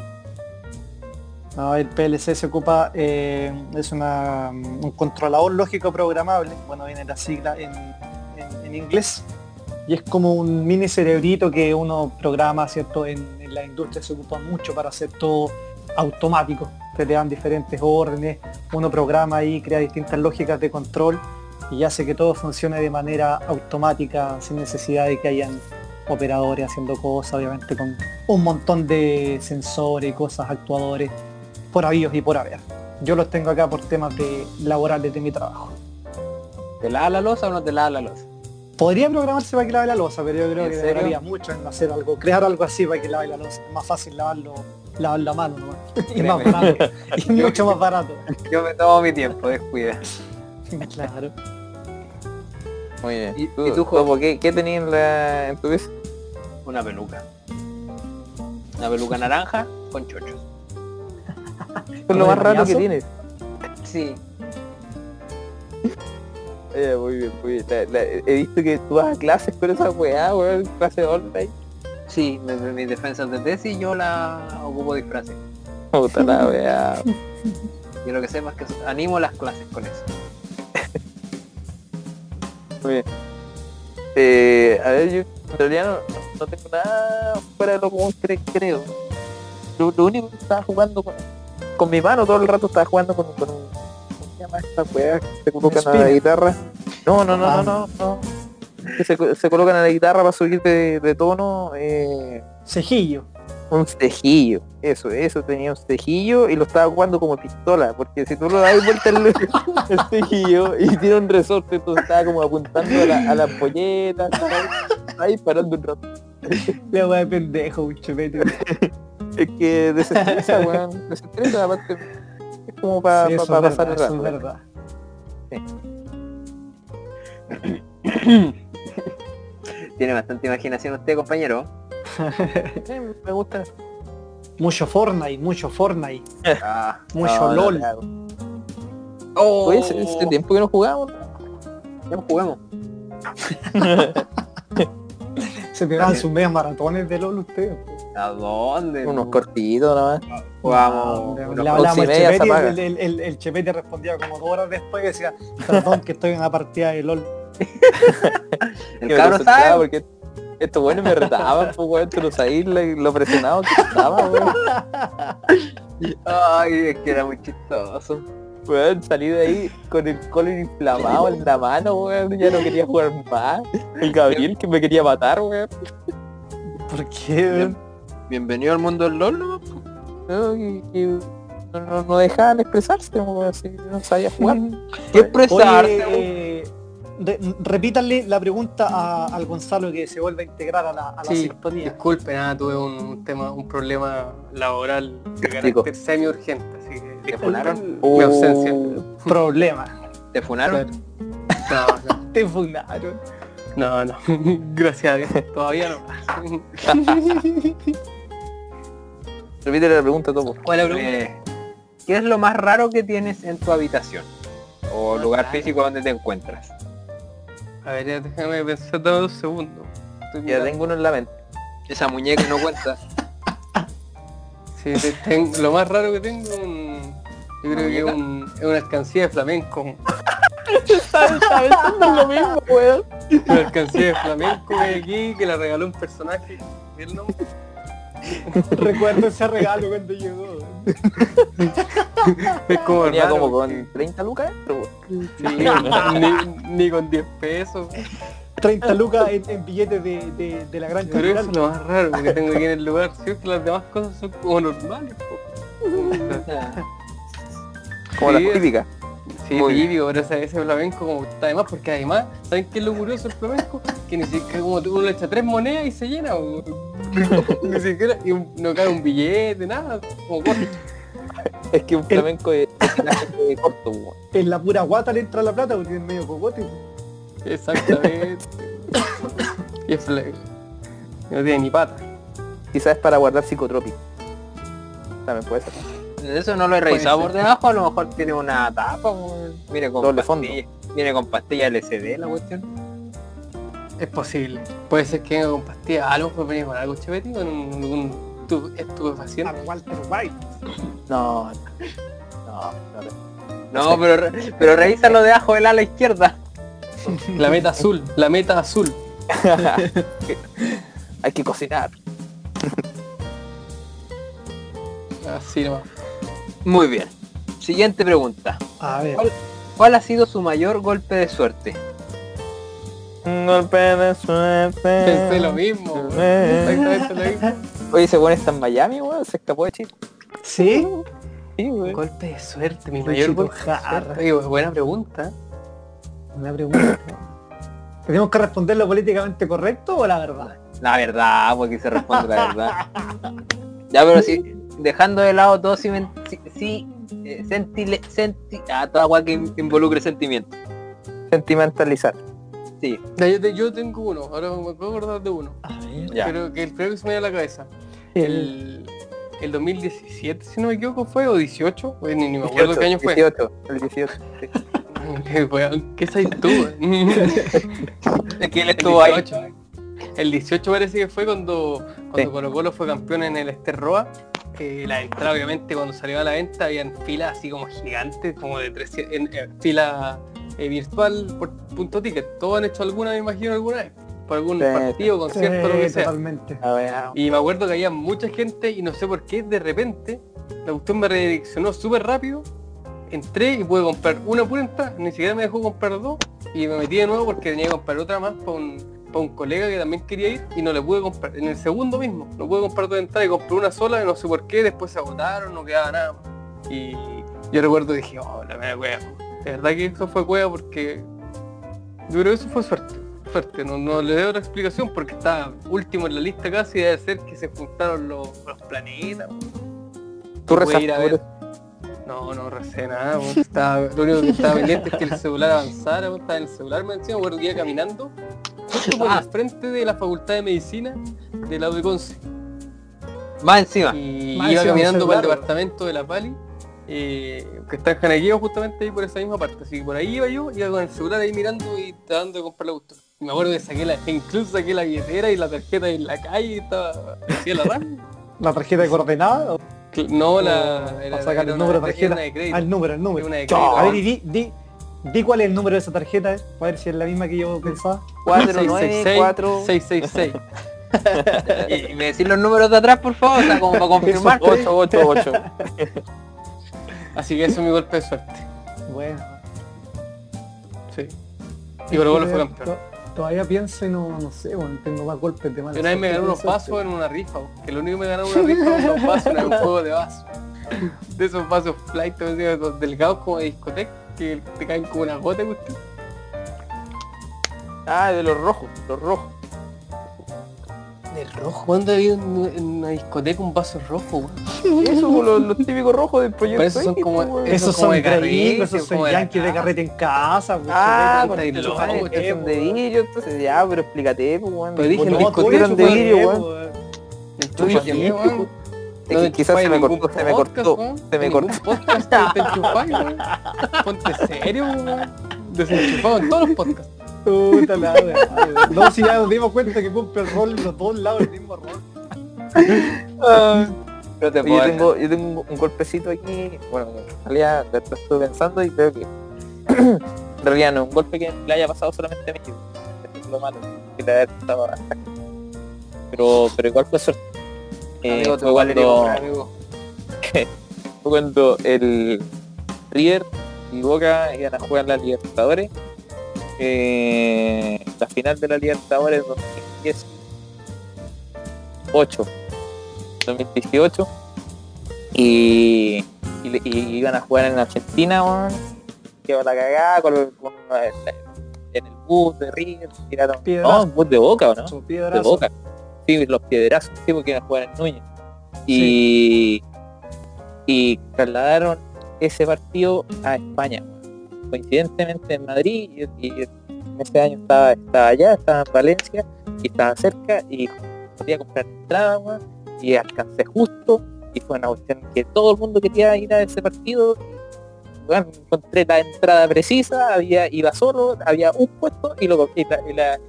E: No, el PLC se ocupa, eh, es una, un controlador lógico programable, bueno, viene la sigla en, en- en inglés, y es como un mini cerebrito que uno programa, ¿cierto? En, la industria se ocupa mucho para hacer todo automático, te dan diferentes órdenes, uno programa ahí, crea distintas lógicas de control y hace que todo funcione de manera automática, sin necesidad de que hayan operadores haciendo cosas, obviamente con un montón de sensores y cosas, actuadores, por habidos y por haber. Yo los tengo acá por temas de laborales de mi trabajo.
B: ¿Te lava la losa o no te lava la losa?
E: Podría programarse para que lave la losa, pero yo creo
B: ¿En
E: que
B: serio?
E: demoraría mucho en hacer algo, crear algo así para que lave la losa. Es más fácil lavarlo, lavarlo a mano nomás. y más barato. y mucho más barato.
B: Yo me tomo mi tiempo, descuida.
E: claro.
C: Muy bien.
B: ¿Y-
C: ¿Tú,
B: y tú,
C: Topo, qué, qué tenías en, la- en tu pieza?
B: Una peluca. Una peluca naranja con chochos.
C: Es
E: ¿Como
C: lo más raro que tienes.
B: Sí.
C: Eh, muy bien, muy bien. La- la- he visto que tú vas a clases con esa weá, weón, clase online.
B: Sí, mi- mi- mis defensas de tesis yo la ocupo disfraces.
C: Puta la weá.
B: Yo lo que sepa es que animo las clases con eso.
C: Muy bien. Eh, a ver, yo en realidad no, no tengo nada fuera de lo común, cre- creo. Lo, lo único que estaba jugando con, con mi mano todo el rato estaba jugando con, con un- ¿cómo se llama esta weá que se colocan a la guitarra? No, no, no,
E: Ah.
C: no, no, no. Que se, se colocan a la guitarra para subir de, de tono. Eh,
E: Cejillo.
C: un cejillo, eso, eso tenía un cejillo y lo estaba jugando como pistola, porque si tú lo das vuelta el, el cejillo y tiene un resorte, entonces estaba como apuntando a la, a la ampolleta, ¿sabes? ahí parando un rato.
E: La weá de pendejo, un chupete.
C: Es que desestresa, weón, desestresa, aparte es como para
E: Sí, eso es
C: pasar
E: verdad,
C: el
E: eso es
C: rato.
E: verdad.
B: Tiene bastante imaginación usted, compañero.
C: Sí, me gusta.
E: Mucho Fortnite, mucho Fortnite,
B: Ah.
E: mucho
C: No, no,
E: LOL.
C: no.
B: Oh,
C: Oye, ese, tiempo que no jugamos,
B: ya no juguemos.
E: Se pegaban sus medias maratones de LOL ustedes.
B: ¿A dónde?
C: unos cortitos nada más.
B: Jugamos.
E: Le
C: unos
E: hablábamos al el, el, el, Chepeti respondía como dos horas después y decía, perdón que estoy en una partida de LOL.
B: El
C: concentraba
B: sabe.
C: porque estos buenos me retaban, pues weón, tú no sabías lo, lo presionado que estaba, weón.
B: Ay, es que era muy chistoso.
C: Weón, salí de ahí con el colon inflamado en la mano, weón, ya no quería jugar más. El Gabriel que me quería matar, weón.
E: ¿Por qué?
B: Bienvenido al mundo del LOL, ¿no?
C: No, y- y no, no- no dejaban expresarse, así, no sabía jugar.
B: ¿Qué expresarse?
E: Oye, eh, re- repítanle la pregunta a- al Gonzalo que se vuelve a integrar a la, a la
D: Sí,
E: sintonía.
D: disculpe, nada, tuve un, tema, un problema laboral de carácter semi urgente, así que
B: ¿Te
D: disculpe
B: funaron?
D: mi ausencia.
C: Uh,
E: Problema.
B: ¿Te funaron?
D: No, no,
E: Te funaron.
D: no, no. Gracias a Dios, todavía no.
C: Repítele la pregunta, Topo.
D: ¿Cuál es la pregunta?
B: Eh, ¿Qué es lo más raro que tienes en tu habitación? O lugar físico donde te encuentras.
D: A ver, ya déjame pensar dos segundos. Estoy
C: Ya
D: mirando.
C: tengo uno en la mente.
B: Esa muñeca no cuenta.
D: Sí, lo más raro que tengo es un... Yo creo que es, un, es una alcancía de flamenco.
C: ¿Sabes? ¿Sabes? Es lo mismo, weón.
D: Una alcancía de flamenco que aquí que la regaló un personaje. ¿Qué es el nombre?
E: Recuerdo ese regalo cuando llegó.
D: Es como
C: Venía
D: raro,
C: como
D: porque-
C: con 30 lucas.
D: Sí, ni, ni con 10 pesos.
E: 30 lucas en, en billetes de, de, de la gran
D: Pero eso es lo más raro que tengo aquí en el lugar. Siempre las demás cosas son como normales. po.
C: como
D: Sí,
C: las típicas.
D: Sí,
B: Muy
D: típico, pero ese, ese flamenco como está además, porque además, ¿saben qué es lo curioso del flamenco? Que ni siquiera como uno le echa tres monedas y se llena, po. ni siquiera, y un- no cae un billete, nada, como corto.
C: Es que un flamenco es, es corto, weón.
E: En la pura guata le entra la plata porque es medio cocote.
D: Exactamente. Y es no tiene ni pata.
C: Quizás es para guardar psicotrópico. También puede ser.
B: Eso no lo he revisado por debajo, a lo mejor tiene una tapa, weón. viene con
C: Doble fondo.
B: viene con pastilla LCD la cuestión.
D: Es posible. Puede ser que venga con pastillas. A lo mejor venía con algo cheveti, con un- algún tu- estupefaciente.
E: Walter White.
C: No, no, no. no.
B: No, pero, re- pero revísalo debajo del ala izquierda.
D: La meta azul, la meta azul.
C: Hay que cocinar.
D: Así nomás.
B: Muy bien. Siguiente pregunta.
E: A ver.
B: ¿Cuál ha sido su mayor golpe de suerte?
C: Un golpe de suerte.
D: Pensé lo mismo. Exactamente lo mismo.
C: Oye, ese weón está en Miami, weón. Se escapó de Chile.
E: ¿Sí?
C: Sí, weón.
D: Golpe de suerte, mi mayor golpe de
E: Jara.
D: suerte. Oye, buena pregunta.
E: Una pregunta. ¿Tenemos que responder lo políticamente correcto o la verdad?
B: La verdad, porque se responde la verdad. Ya, pero si dejando de lado todo si, si, si eh, sentile- senti- ah, toda agua que involucre sentimiento.
C: Sentimentalizar.
B: Sí,
D: yo, te- yo tengo uno, ahora me puedo acordar de uno.
E: A ver.
B: ya.
D: Pero que el primero que se me a la cabeza.
E: El,
D: El, el 2017, si no me equivoco, fue, o 18, Oye, ni, ni me acuerdo qué año fue.
C: 18, el 18. sí.
D: Qué weón, ¿Qué sabes tú? El
B: estuvo ahí.
D: 18, el 18 parece que fue cuando, cuando
C: Sí.
D: Colo Colo fue campeón en el Esterroa. Eh, la entrada obviamente cuando salió a la venta habían filas así como gigantes, como de 300, en, eh, fila eh, virtual por punto ticket. Todos han hecho alguna, me imagino, alguna vez. Por algún
C: Sí.
D: partido, concierto, lo que
E: sí,
D: sea.
E: totalmente.
D: Y me acuerdo que había mucha gente y no sé por qué de repente la cuestión me redireccionó súper rápido. Entré y pude comprar una pura entrada, ni siquiera me dejó comprar dos y me metí de nuevo porque tenía que comprar otra más para un, pa' un colega que también quería ir y no le pude comprar. En el segundo mismo, no pude comprar dos entradas y compré una sola y no sé por qué, después se agotaron, no quedaba nada más. Y yo recuerdo y dije, oh, la mera. De verdad que eso fue cueva porque yo creo que eso fue suerte. Suerte, no, no le doy otra explicación porque estaba último en la lista casi debe ser que se juntaron los, los planetas.
C: tú rezaste
D: ir a
C: por
D: ver.
C: eso.
D: No, no recé nada. Estaba- lo único que estaba pendiente es que el celular avanzara, estaba en el celular, me decía, me iba caminando, justo por el frente de la Facultad de Medicina de la.
B: Más encima.
D: Y
E: Más
D: iba
E: encima,
D: caminando para el departamento de la Pali, eh, que está en Janequeo justamente ahí por esa misma parte. Así que por ahí iba yo, iba con el celular ahí mirando y tratando de comprar la. Y me acuerdo que saqué la, incluso saqué la billetera y la tarjeta en la calle y estaba hacía la RAM.
E: ¿La tarjeta de coordenada?
D: No, la. Era,
E: para sacar
D: era
E: el número
D: una,
E: de tarjeta?
D: era una de crédito.
E: Ah, el número, el número.
D: Crédito.
E: A ver, y di, di, di cuál es el número de esa tarjeta, eh, para ver si es la misma que yo pensaba.
C: 4, 9, 4,
D: 666.
B: Y, y me decís los números de atrás, por favor, o sea, como para confirmar.
C: 8, 8, 8.
D: Así que eso es mi golpe de suerte.
E: Bueno.
D: Sí. Y Colo Colo fue
E: To-
D: campeón.
E: Todavía pienso y no, no sé, bueno, tengo más golpes de mala
D: una vez me
E: que
D: unos vasos en una rifa, bo, que lo único que me ganó una rifa fue unos vasos en un juego de vasos. De esos vasos flight, delgados como de discoteca, que te caen como una gota, cuestión.
C: Ah, de los rojos, los rojos.
D: De rojo. ¿Cuándo había en una discoteca un vaso rojo, weón?
C: Eso, los, los típicos rojos del proyecto.
D: Pero esos son como-
C: pues.
D: Esos
E: Esos son
D: de
E: esos son
D: de
E: yankees de carrete en casa. pues,
C: Ah, con el
D: loco,
C: chupar,
E: qué,
C: son de
E: weón.
C: vidrio, entonces ya, pero explícate, pues, weón.
D: Pero dije,
C: ¿Por
D: no,
C: discutieron de vidrio, weón?
E: weón.
D: El
C: Tú
D: chupa
C: dijiste,
D: qué, weón.
C: Es
D: No
C: que
D: te
C: quizás se me cortó, se me cortó, se me cortó.
D: podcast te enchufáis, weón. Ponte serio, weón. Desenchufado en todos los podcasts.
E: Puta la. No, si ya nos dimos cuenta que cumple el rol en los dos lados el mismo rol.
B: Pero te
C: Yo tengo, yo tengo un golpecito aquí, bueno, en realidad lo estuve pensando y creo que en realidad no un golpe que le haya pasado solamente a México. Es lo malo, que le haya pasado a esta gente. Pero, pero igual fue suerte. Eh, fue cuando,
B: amigo.
C: fue cuando el River y Boca iban a jugar la Libertadores. Eh, la final de la Libertadores 2018 2018 y, y, le- y iban a jugar en Argentina weón. quedó la cagada con, en el bus de River tiraron
E: Piedrazo.
C: no, un bus de Boca ¿o no? De. Boca. Sí, los piedrazos, sí, porque iban a jugar en Núñez. Y, y trasladaron ese partido a España. Coincidentemente en Madrid y, y en ese año estaba, estaba allá, estaba en Valencia y estaba cerca y quería comprar entrada, y alcancé justo y fue una cuestión que todo el mundo quería ir a ese partido. Weón, encontré la entrada precisa, había, iba solo, había un puesto y lo y la, y la-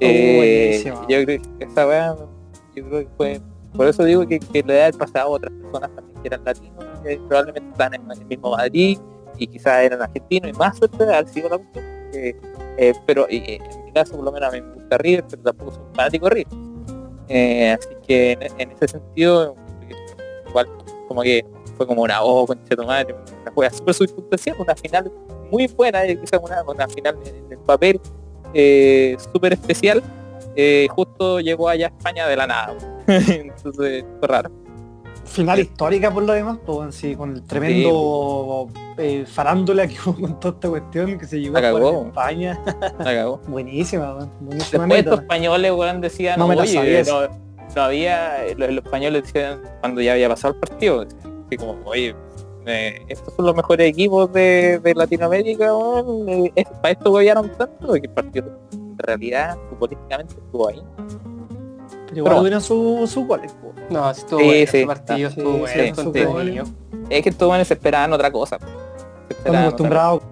C: Eh,
E: buenísimo.
C: yo creo que esa weá, yo creo que fue, por eso digo que, que le da el pasado a otras personas también que eran latinos, que probablemente están en el mismo Madrid y quizás eran argentinos y más suerte haber sido la cuestión, que, eh, pero eh, en mi caso por lo menos a mí me gusta River, pero tampoco soy un fanático de River. Eh, así que en, en ese sentido, igual como que fue como una oh concha tu madre, una juega súper substancial, una final muy buena, eh, quizás una, una final en el papel eh, súper especial. eh, justo llegó allá a España de la nada. Entonces fue raro.
E: Final histórica por lo demás, pues, sí, con el tremendo eh, farándula que hubo con toda esta cuestión que se llevó a en España.
C: La cagó.
E: Buenísima, buenísima
C: Después estos españoles, weón, decían,
E: No
C: oye, no, no había, los, los españoles decían, cuando ya había pasado el partido, así como, oye, eh, estos son los mejores equipos de, de Latinoamérica, weón, eh, es- para esto gobernaron tanto, que el partido en realidad futbolísticamente estuvo ahí.
E: Pero igual tuvieron su, su goles, po.
D: No, estuvo
C: Sí,
D: bueno,
C: sí,
D: ese partido
E: sí,
D: estuvo
E: sí,
D: bueno,
E: sí.
C: Es que estos buenos esperaban otra cosa. Esperaban otra
E: acostumbrados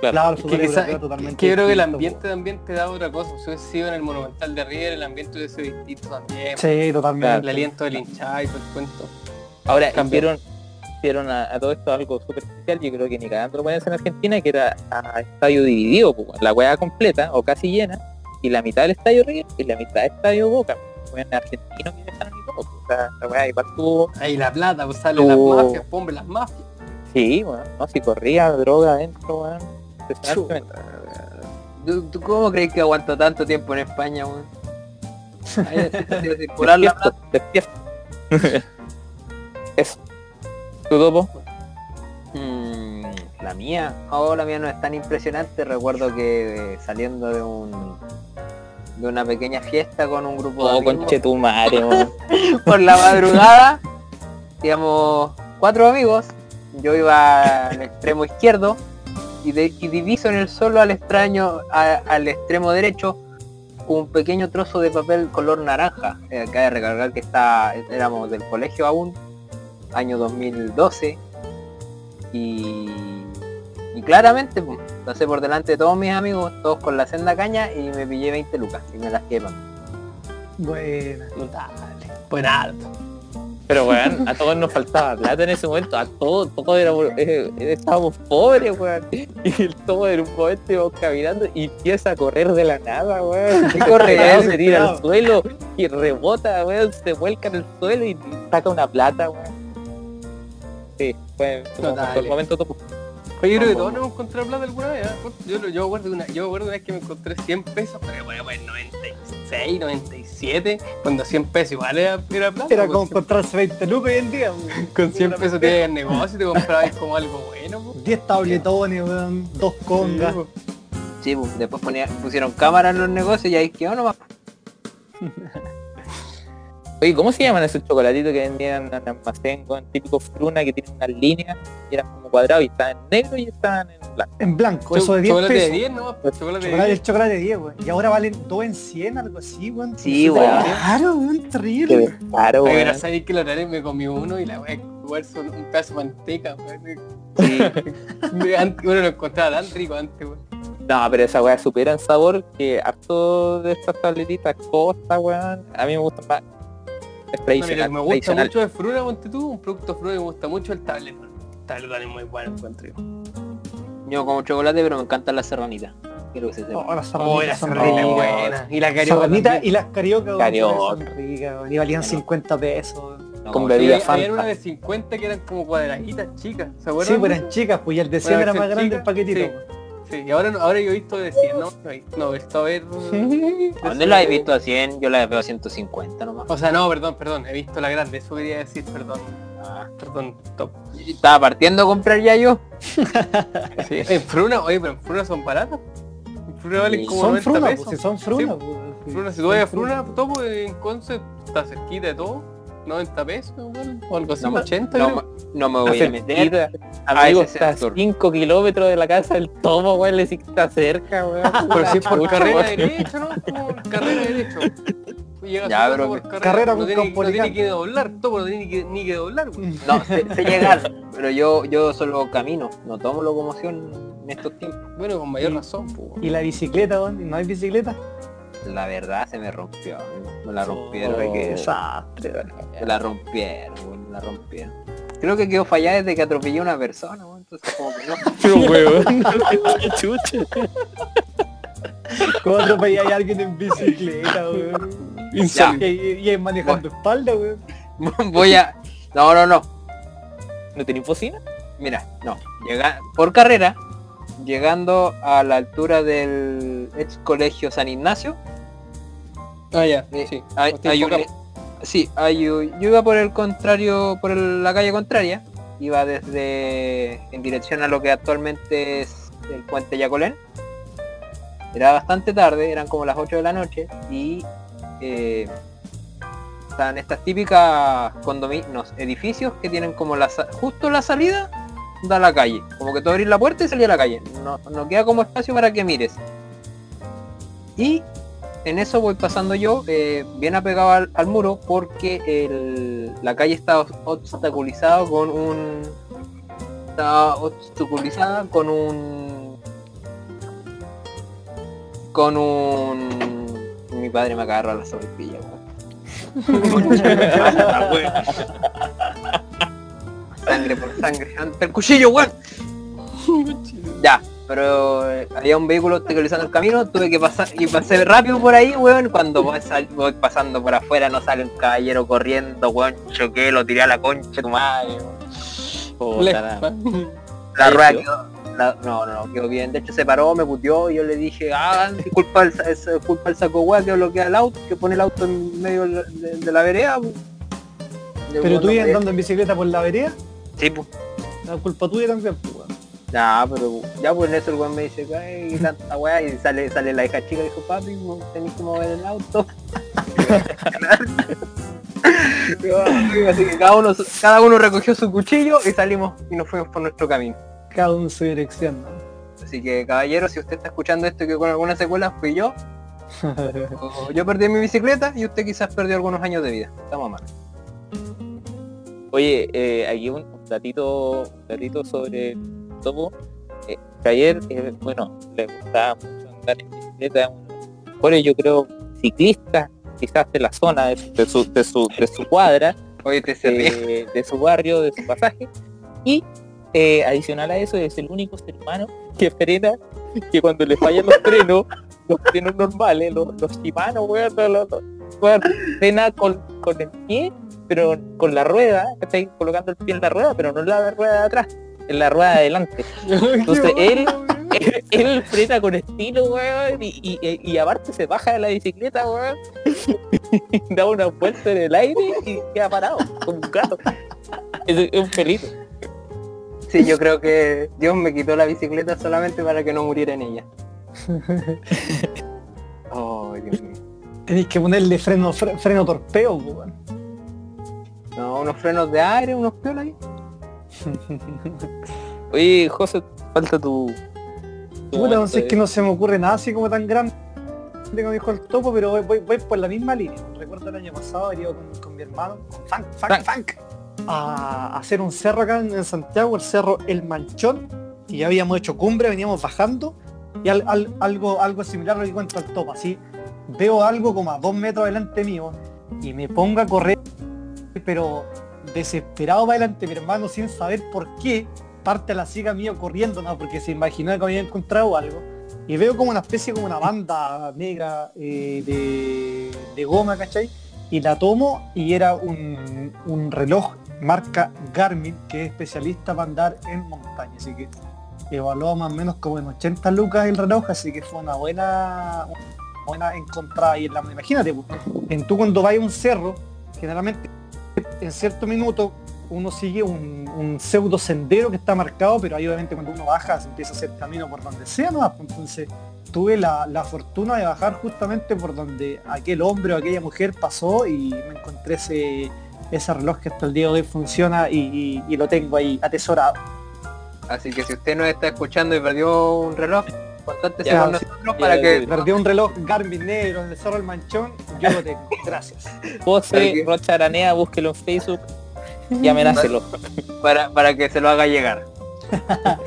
C: Claro.
E: claro,
D: que, quizá-
E: totalmente.
D: es que yo creo que el ambiente también te da otra cosa. Si hubiese sido en el Monumental de River, el ambiente hubiese sido distinto también.
E: po. Sí, totalmente.
D: El aliento del hinchada y todo el cuento.
C: Ahora
D: Cambia.
C: hicieron, a, a todo esto algo súper especial, yo creo que ni cagando lo pueden hacer en Argentina, que era a estadio dividido, pues, la hueá completa o casi llena, y la mitad del estadio River y la mitad del estadio Boca. Pues, en argentino que dejaron y todo. pues, O sea, la weá igual tuvo,
D: Ahí la plata, pues salen las mafias, hombre, las mafias.
C: sí, bueno, no, si corría droga adentro, weón.
B: ¿Tú, tú cómo crees que aguantó tanto tiempo en España, weón? Ahí, de circular la
C: Despierto, despierto. Eso. ¿Tu topo?
B: Mm, la mía, oh, la mía no es tan impresionante. Recuerdo que eh, saliendo de un de una pequeña fiesta con un grupo de
C: Oh,
B: amigos,
C: conche madre,
B: por la madrugada, digamos, cuatro amigos. Yo iba al extremo izquierdo y, de- y diviso en el suelo al extraño, a- al extremo derecho, un pequeño trozo de papel color naranja. Eh, cabe recargar que está, éramos del colegio aún, año 2012. Y, y claramente pues, pasé por delante de todos mis amigos, todos con la senda caña y me pillé 20 lucas y me las queman.
E: Buena.
D: Notable. Buen alto.
C: Pero weón, a todos nos faltaba plata en ese momento, a todos, todos éramos, eh, estábamos pobres, weón. Y el topo en un momento íbamos caminando y empieza a correr de la nada, weón.
B: ¿Qué correr?
C: se tira al suelo y rebota, weón, se vuelca en el suelo y saca una plata, weón. Sí, fue el momento topo.
D: Oye, yo creo que todos nos hemos encontrado plata alguna vez. ¿eh? Yo, yo, me acuerdo una, yo me acuerdo una vez que me encontré 100 pesos, pero bueno, pues 96, 97, cuando 100 pesos igual era, era plata.
E: Era
D: pues,
E: como encontrarse 20 lucas hoy en día. weón.
D: con 100 pesos te al negocio y te comprabas como algo bueno. pues.
E: 10 tabletones, weón, dos congas.
D: Sí, pues.
B: Sí, pues, después ponía- pusieron cámara en los negocios y ahí quedó nomás.
C: Oye, ¿cómo se llaman esos chocolatitos que vendían en el almacén con típico fruna que tienen unas líneas y eran como cuadrados y estaban en negro y estaban en blanco?
E: En blanco,
D: Cho-
E: eso de 10
D: chocolate
E: pesos.
D: de 10, ¿no? Pues, chocolate de
E: Chocolate,
D: 10.
E: el chocolate de 10, weón. Y ahora valen 2 en 100, algo así, weón.
B: Sí,
E: está Claro, weón,
C: Qué
E: terrible.
D: Oye,
C: weón.
D: pero sabéis que la otra vez me comí uno y la voy a jugar son un pedazo de manteca, weón.
C: Sí.
D: Bueno, lo encontraba tan rico antes, weón.
C: No, pero esa weá supera en sabor que harto de estas tabletitas costa, weón. A mí me gustan más. Es
D: No,
C: tradicional.
D: mira, me gusta
C: tradicional.
D: mucho de Fruna, ponte tú, un producto Fruna me gusta mucho el tabletón. El tabletón es muy bueno, encuentro yo.
B: Yo como chocolate, pero me encantan las serranitas. Quiero que se.
E: Oh, las
D: Oh, la
E: sardinas son
D: serranita es
E: ricas.
D: buena. Y la carioca
E: y las
C: Carioca.
E: son ricas. Y valían 50 pesos.
B: No,
C: Como
B: como-
C: bebida
D: Sí, había una de 50 que eran como cuadraditas chicas, ¿se
E: Sí,
D: acuerdan?
E: pues eran chicas, pues y el de 100
D: Una
E: era más grande
D: chica,
E: el paquetito.
D: sí. Sí, y ahora, ahora yo he visto de 100, no, no, he- visto a ver...
B: ¿A ¿Dónde la he visto a 100? Yo la veo a 150 nomás.
D: O sea, no, perdón, perdón, he visto la grande, eso quería decir, perdón,
B: Ah,
D: perdón, top.
B: estaba partiendo a comprar ya yo.
D: Sí. En Fruna, oye, pero en Fruna son baratas. En Fruna valen como
E: Son
D: 90
E: frunas,
D: pesos.
E: pues si son frunas.
D: Sí.
E: pues.
D: Fruna, si tú vas a Fruna, topo en Conce, está cerquita de todo. 90 pesos, weón, o algo así,
B: No, me-
D: 80
B: no, no me voy a meter a
C: Amigo, está a
B: sector.
C: 5 kilómetros de la casa del tomo, weón, le decís que está cerca, weón.
D: Pero si es por carrera derecha, ¿no? Como carrera derecha. Llega
B: Ya, pero
D: por carrera,
E: carrera
D: no
E: con
D: tiene, no tiene que doblar, todo no tiene que, ni que doblar, weón.
B: No, sé, sé llegar, pero yo, yo solo camino, no tomo locomoción en estos tiempos.
D: Bueno, con mayor
E: Y-
D: razón, pues.
E: ¿Y la bicicleta, dónde? ¿No hay bicicleta?
B: La verdad se me rompió, me la rompieron.
C: Oh.
E: desastre. weón.
B: Me la rompieron, weón, me la rompieron. Creo que quedó fallada desde que atropellé a una persona, weón, entonces como que no.
C: Pero weón, qué chucha.
E: ¿Cómo atropelláis a alguien en bicicleta, weón?
D: Insólito.
E: Y, ahí manejando espalda, weón.
B: Voy a. No, no, no.
C: ¿No tenés bocina?
B: Mira, no. Llega por carrera, llegando a la altura del ex colegio San Ignacio.
D: Ah, ya,
B: eh,
D: sí.
B: hay, un-
D: acá.
B: sí, hay yo iba por el contrario, por el- la calle contraria. Iba desde en dirección a lo que actualmente es el puente Yacolén. Era bastante tarde, eran como las 8 de la noche y eh, están estas típicas condominios, edificios que tienen como la justo la salida da a la calle. Como que tú abrís la puerta y salís a la calle. No, no queda como espacio para que mires. Y en eso voy pasando yo, eh, bien apegado al, al muro, porque el- la calle está obs- obstaculizada con un... Está obstaculizada con un... Con un... Mi padre me agarró a la sobrepilla, Sangre por sangre. ¡Ante el cuchillo, weón! Ya, pero eh, había un vehículo obstaculizando el camino, tuve que pasar y pasé rápido por ahí, weón. Cuando voy, sal- voy pasando por afuera no sale un caballero corriendo, weón. Choqué, lo tiré a la concha, de tu madre, weón.
C: La-
B: La rueda quedó. la- no, no, no, quedó bien. De hecho se paró, me puteó y yo le dije, ah, disculpa el, es, culpa el saco weá que bloquea el auto, que pone el auto en medio de, la vereda. pues.
E: Pero tú ibas andando en bicicleta por la vereda,
B: Sí, pues.
E: la culpa tuya también, pues, weón.
B: Ya, pero ya pues en eso el weón me dice, ay, tanta weá, y sale, sale la hija chica y dijo, papi, no tenés que mover el auto. Así que cada uno, cada uno recogió su cuchillo y salimos y nos fuimos por nuestro camino.
E: Cada uno en su dirección, ¿no?
B: Así que caballero, si usted está escuchando esto y que con alguna secuela fui yo, yo perdí mi bicicleta y usted quizás perdió algunos años de vida. Estamos mal.
C: Oye, eh, aquí un datito, un datito sobre el topo. Eh, que ayer, eh, bueno, le gustaba mucho andar en bicicleta, mejores, yo creo, ciclistas, quizás de la zona, de, de su, de, su, de su cuadra,
B: Oye, te
C: eh, de su barrio, de su pasaje. Y eh, adicional a eso, es el único ser humano que frena, que cuando le fallan los frenos, los frenos normales, los, los Shimano, weón, frena con, con el pie, pero con la rueda, que está colocando el pie en la rueda, pero no en la rueda de atrás, en la rueda de adelante. Entonces él, él, él frena con estilo, weón, y, y, aparte se baja de la bicicleta, weón, da una vuelta en el aire y queda parado, como un gato. Es, es un pelito.
B: Sí, yo creo que Dios me quitó la bicicleta solamente para que no muriera en ella. Oh, Dios mío.
E: Tenéis que ponerle freno, fre- freno torpeo, weón.
B: No, unos frenos de aire, unos piolas ahí.
C: Oye, José, falta tu... tu
E: Puta, no sé, es que no se me ocurre nada así como tan grande como dijo el topo, pero voy, voy- voy por la misma línea. Recuerdo el año pasado ido con, con mi hermano, con Frank, Frank.
C: Frank,
E: a hacer un cerro acá en, en Santiago, el cerro El Manchón, y ya habíamos hecho cumbre, veníamos bajando, y al- al- algo, algo similar lo que cuenta el topo, así, veo algo como a dos metros delante mío, y me pongo a correr, pero desesperado para adelante, mi hermano sin saber por qué, parte a la siga mío corriendo, ¿no? porque se imaginó que había encontrado algo. Y veo como una especie, como una banda negra eh, de, de goma, ¿cachai? Y la tomo y era un, un reloj marca Garmin, que es especialista para andar en montaña. Así que evaluó más o menos como en 80 lucas el reloj, así que fue una buena, buena encontrada ahí en la Imagínate, pues, en tú cuando vas a un cerro, generalmente en cierto minuto uno sigue un, pseudo sendero que está marcado, pero ahí obviamente cuando uno baja se empieza a hacer camino por donde sea, ¿no? Entonces tuve la, la fortuna de bajar justamente por donde aquel hombre o aquella mujer pasó y me encontré ese, ese reloj que hasta el día de hoy funciona y, y- lo tengo ahí atesorado.
B: Así que si usted nos está escuchando y perdió un reloj, contáctese
C: Ya,
B: con
C: sí,
B: nosotros
C: ya,
B: para
C: ya,
B: que.
E: Perdí un reloj Garmin negro en el Cerro del Manchón, yo lo tengo. Gracias.
C: José. Rocha Aranea, búsquelo en Facebook y amenácelo.
B: para, para que se lo haga llegar.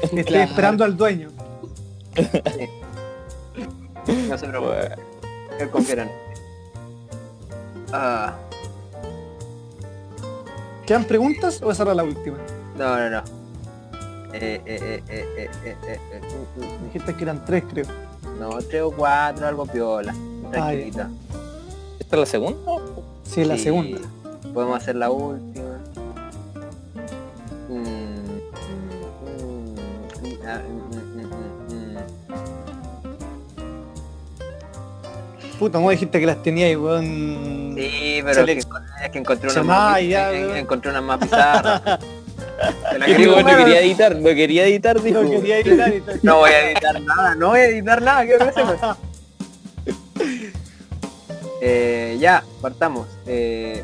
E: Estoy
D: Claro.
E: esperando al dueño.
B: No se preocupe. Él confiera en usted. Ah,
E: ¿Quedan preguntas o esa era la última?
B: no, no, no. Eh, eh, eh, eh, eh, eh,
E: Dijiste que eran tres, creo.
B: No, tres o cuatro, algo piola. Tranquilita.
C: ¿Esta es la segunda?
E: Sí, la
B: Sí.
E: segunda.
B: Podemos hacer la última. Mm, mm, mm, ah.
E: Puta, ¿cómo dijiste que las teníais, weón?
B: Sí, pero es que, es que encontré una más,
E: ya,
B: en- encontré una más pizarra. La
C: Digo,
B: quería
C: no quería editar, no quería editar, dijo.
E: No quería editar y tal.
B: No voy a editar nada, no voy a editar nada, que sepas. Eh, ya, partamos. Eh,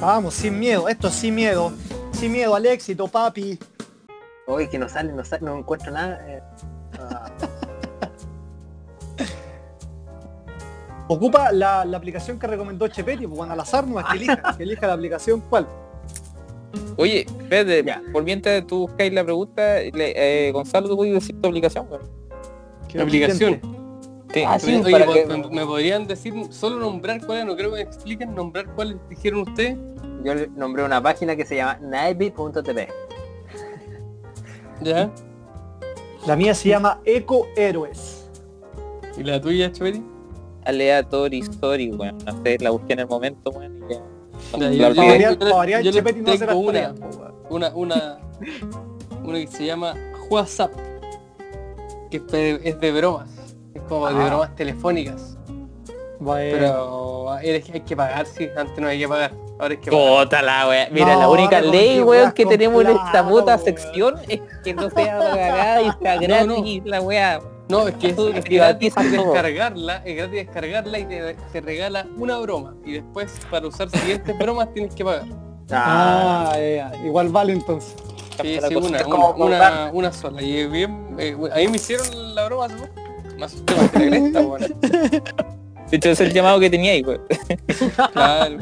E: Vamos, sin miedo, esto sin miedo. Sin miedo al éxito, papi.
B: Oye, que no sale, no sale, no encuentro nada. eh.
E: Ocupa la, la aplicación que recomendó Chepetti, pues bueno, al azar no que elija, que elija la aplicación cuál.
C: Oye,
B: Ya.
C: por mientras tú buscáis la pregunta, le- eh, Gonzalo, ¿tú puedes decir tu aplicación?
D: Aplicación.
C: Sí.
B: Ah, sí,
D: Oye,
B: para
D: ¿me-
B: que-
D: me, me podrían decir solo nombrar cuáles? No creo que me expliquen nombrar cuáles dijeron ustedes.
B: yo nombré una página que se llama naibi.tv.
D: ¿Ya?
E: La mía se llama Eco Héroes.
D: ¿Y la tuya, Choveri?
C: Aleatory Story, weón. No sé, la busqué en el momento, weón, y ya.
D: Yo- yo-
E: variar, no hace
D: una,
E: tareas,
D: una, una, una que se llama WhatsApp, que es de, es de bromas, es como de
E: Ah.
D: bromas telefónicas,
E: Bueno.
D: pero eres- hay que pagar, sí, antes no hay que pagar, ahora hay que
C: la weá. Mira,
E: No,
C: la única ley, weón, que tenemos en esta puta sección es que no sea pagada y
D: No,
C: gratis
D: no.
C: la weá.
D: No, es que es, gratis descargarla, es gratis descargarla y te, te regala una broma. Y después para usar siguientes bromas tienes que pagar.
E: Ah, ya, ya. igual vale entonces.
D: Sí, sí, una,
C: es
D: una,
B: como
D: una, sola. Y es bien, eh, a mí me hicieron la broma asusté más que la cresta, weón.
C: De hecho, es el llamado que tenía ahí, weón.
D: Claro.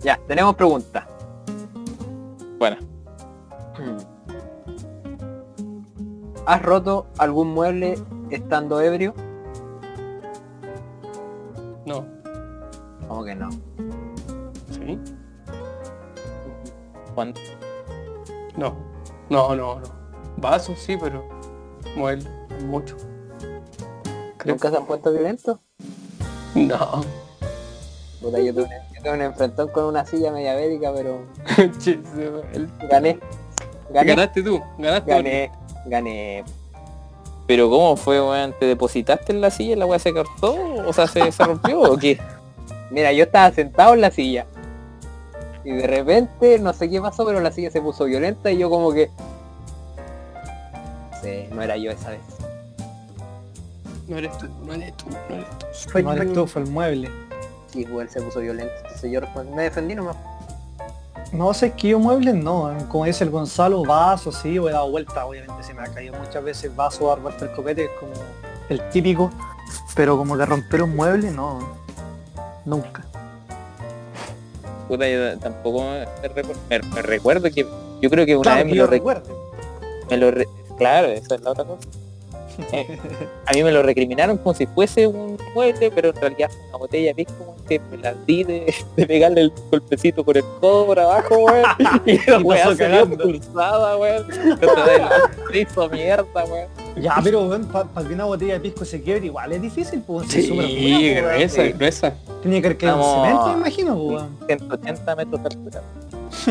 B: Ya, tenemos preguntas.
C: Bueno,
B: ¿Has roto algún mueble estando ebrio?
D: No.
B: ¿Cómo que no?
D: ¿Sí?
C: Juan,
D: No. No, no, no. Vasos sí, pero mueble, mucho. Creo
B: ¿Nunca se han puesto violentos?
D: No.
B: Puta, yo tuve, yo tuve un enfrentón con una silla media bélica, pero gané. Gané.
D: Ganaste tú, ganaste.
B: Gané. Gané.
C: Pero ¿cómo fue, weón? ¿Te depositaste en la silla y la weá se cortó? O sea, ¿se, se rompió o qué?
B: Mira, yo estaba sentado en la silla. Y de repente, no sé qué pasó, pero la silla se puso violenta y yo como que... No sé, no era yo esa vez.
D: No eres tú, no eres tú, no eres tú.
B: Fue
E: No eres tú, fue el mueble.
B: Sí, igual se puso violento. Entonces yo respondí- me defendí nomás.
E: No sé, yo muebles no, eh, como dice el Gonzalo, vaso, sí, o he dado vuelta, obviamente se me ha caído muchas veces vaso, dar vuelta el copete, es como el típico, pero como que romper un mueble, no, nunca.
C: Puta, yo tampoco me, recu- me- me recuerdo que yo creo que una
E: Claro,
C: vez me lo, re-
E: recuerde.
C: me lo re- Claro, esa es la otra cosa. Eh, a mí me lo recriminaron como si fuese un mueble, pero en realidad fue una botella de pisco weón, que me la di de, de pegarle el golpecito con el codo por abajo, weón. Y la weá
E: cagando.
C: pulsada, weón. Hizo mierda, weón.
E: Ya, pero para que una botella de pisco se quiebre igual es difícil, pues
D: Sí,
E: pues, weón.
D: gruesa,
C: sí.
D: gruesa.
E: Tenía que caído en cemento, me imagino, pues, weón.
C: 180 metros de altura.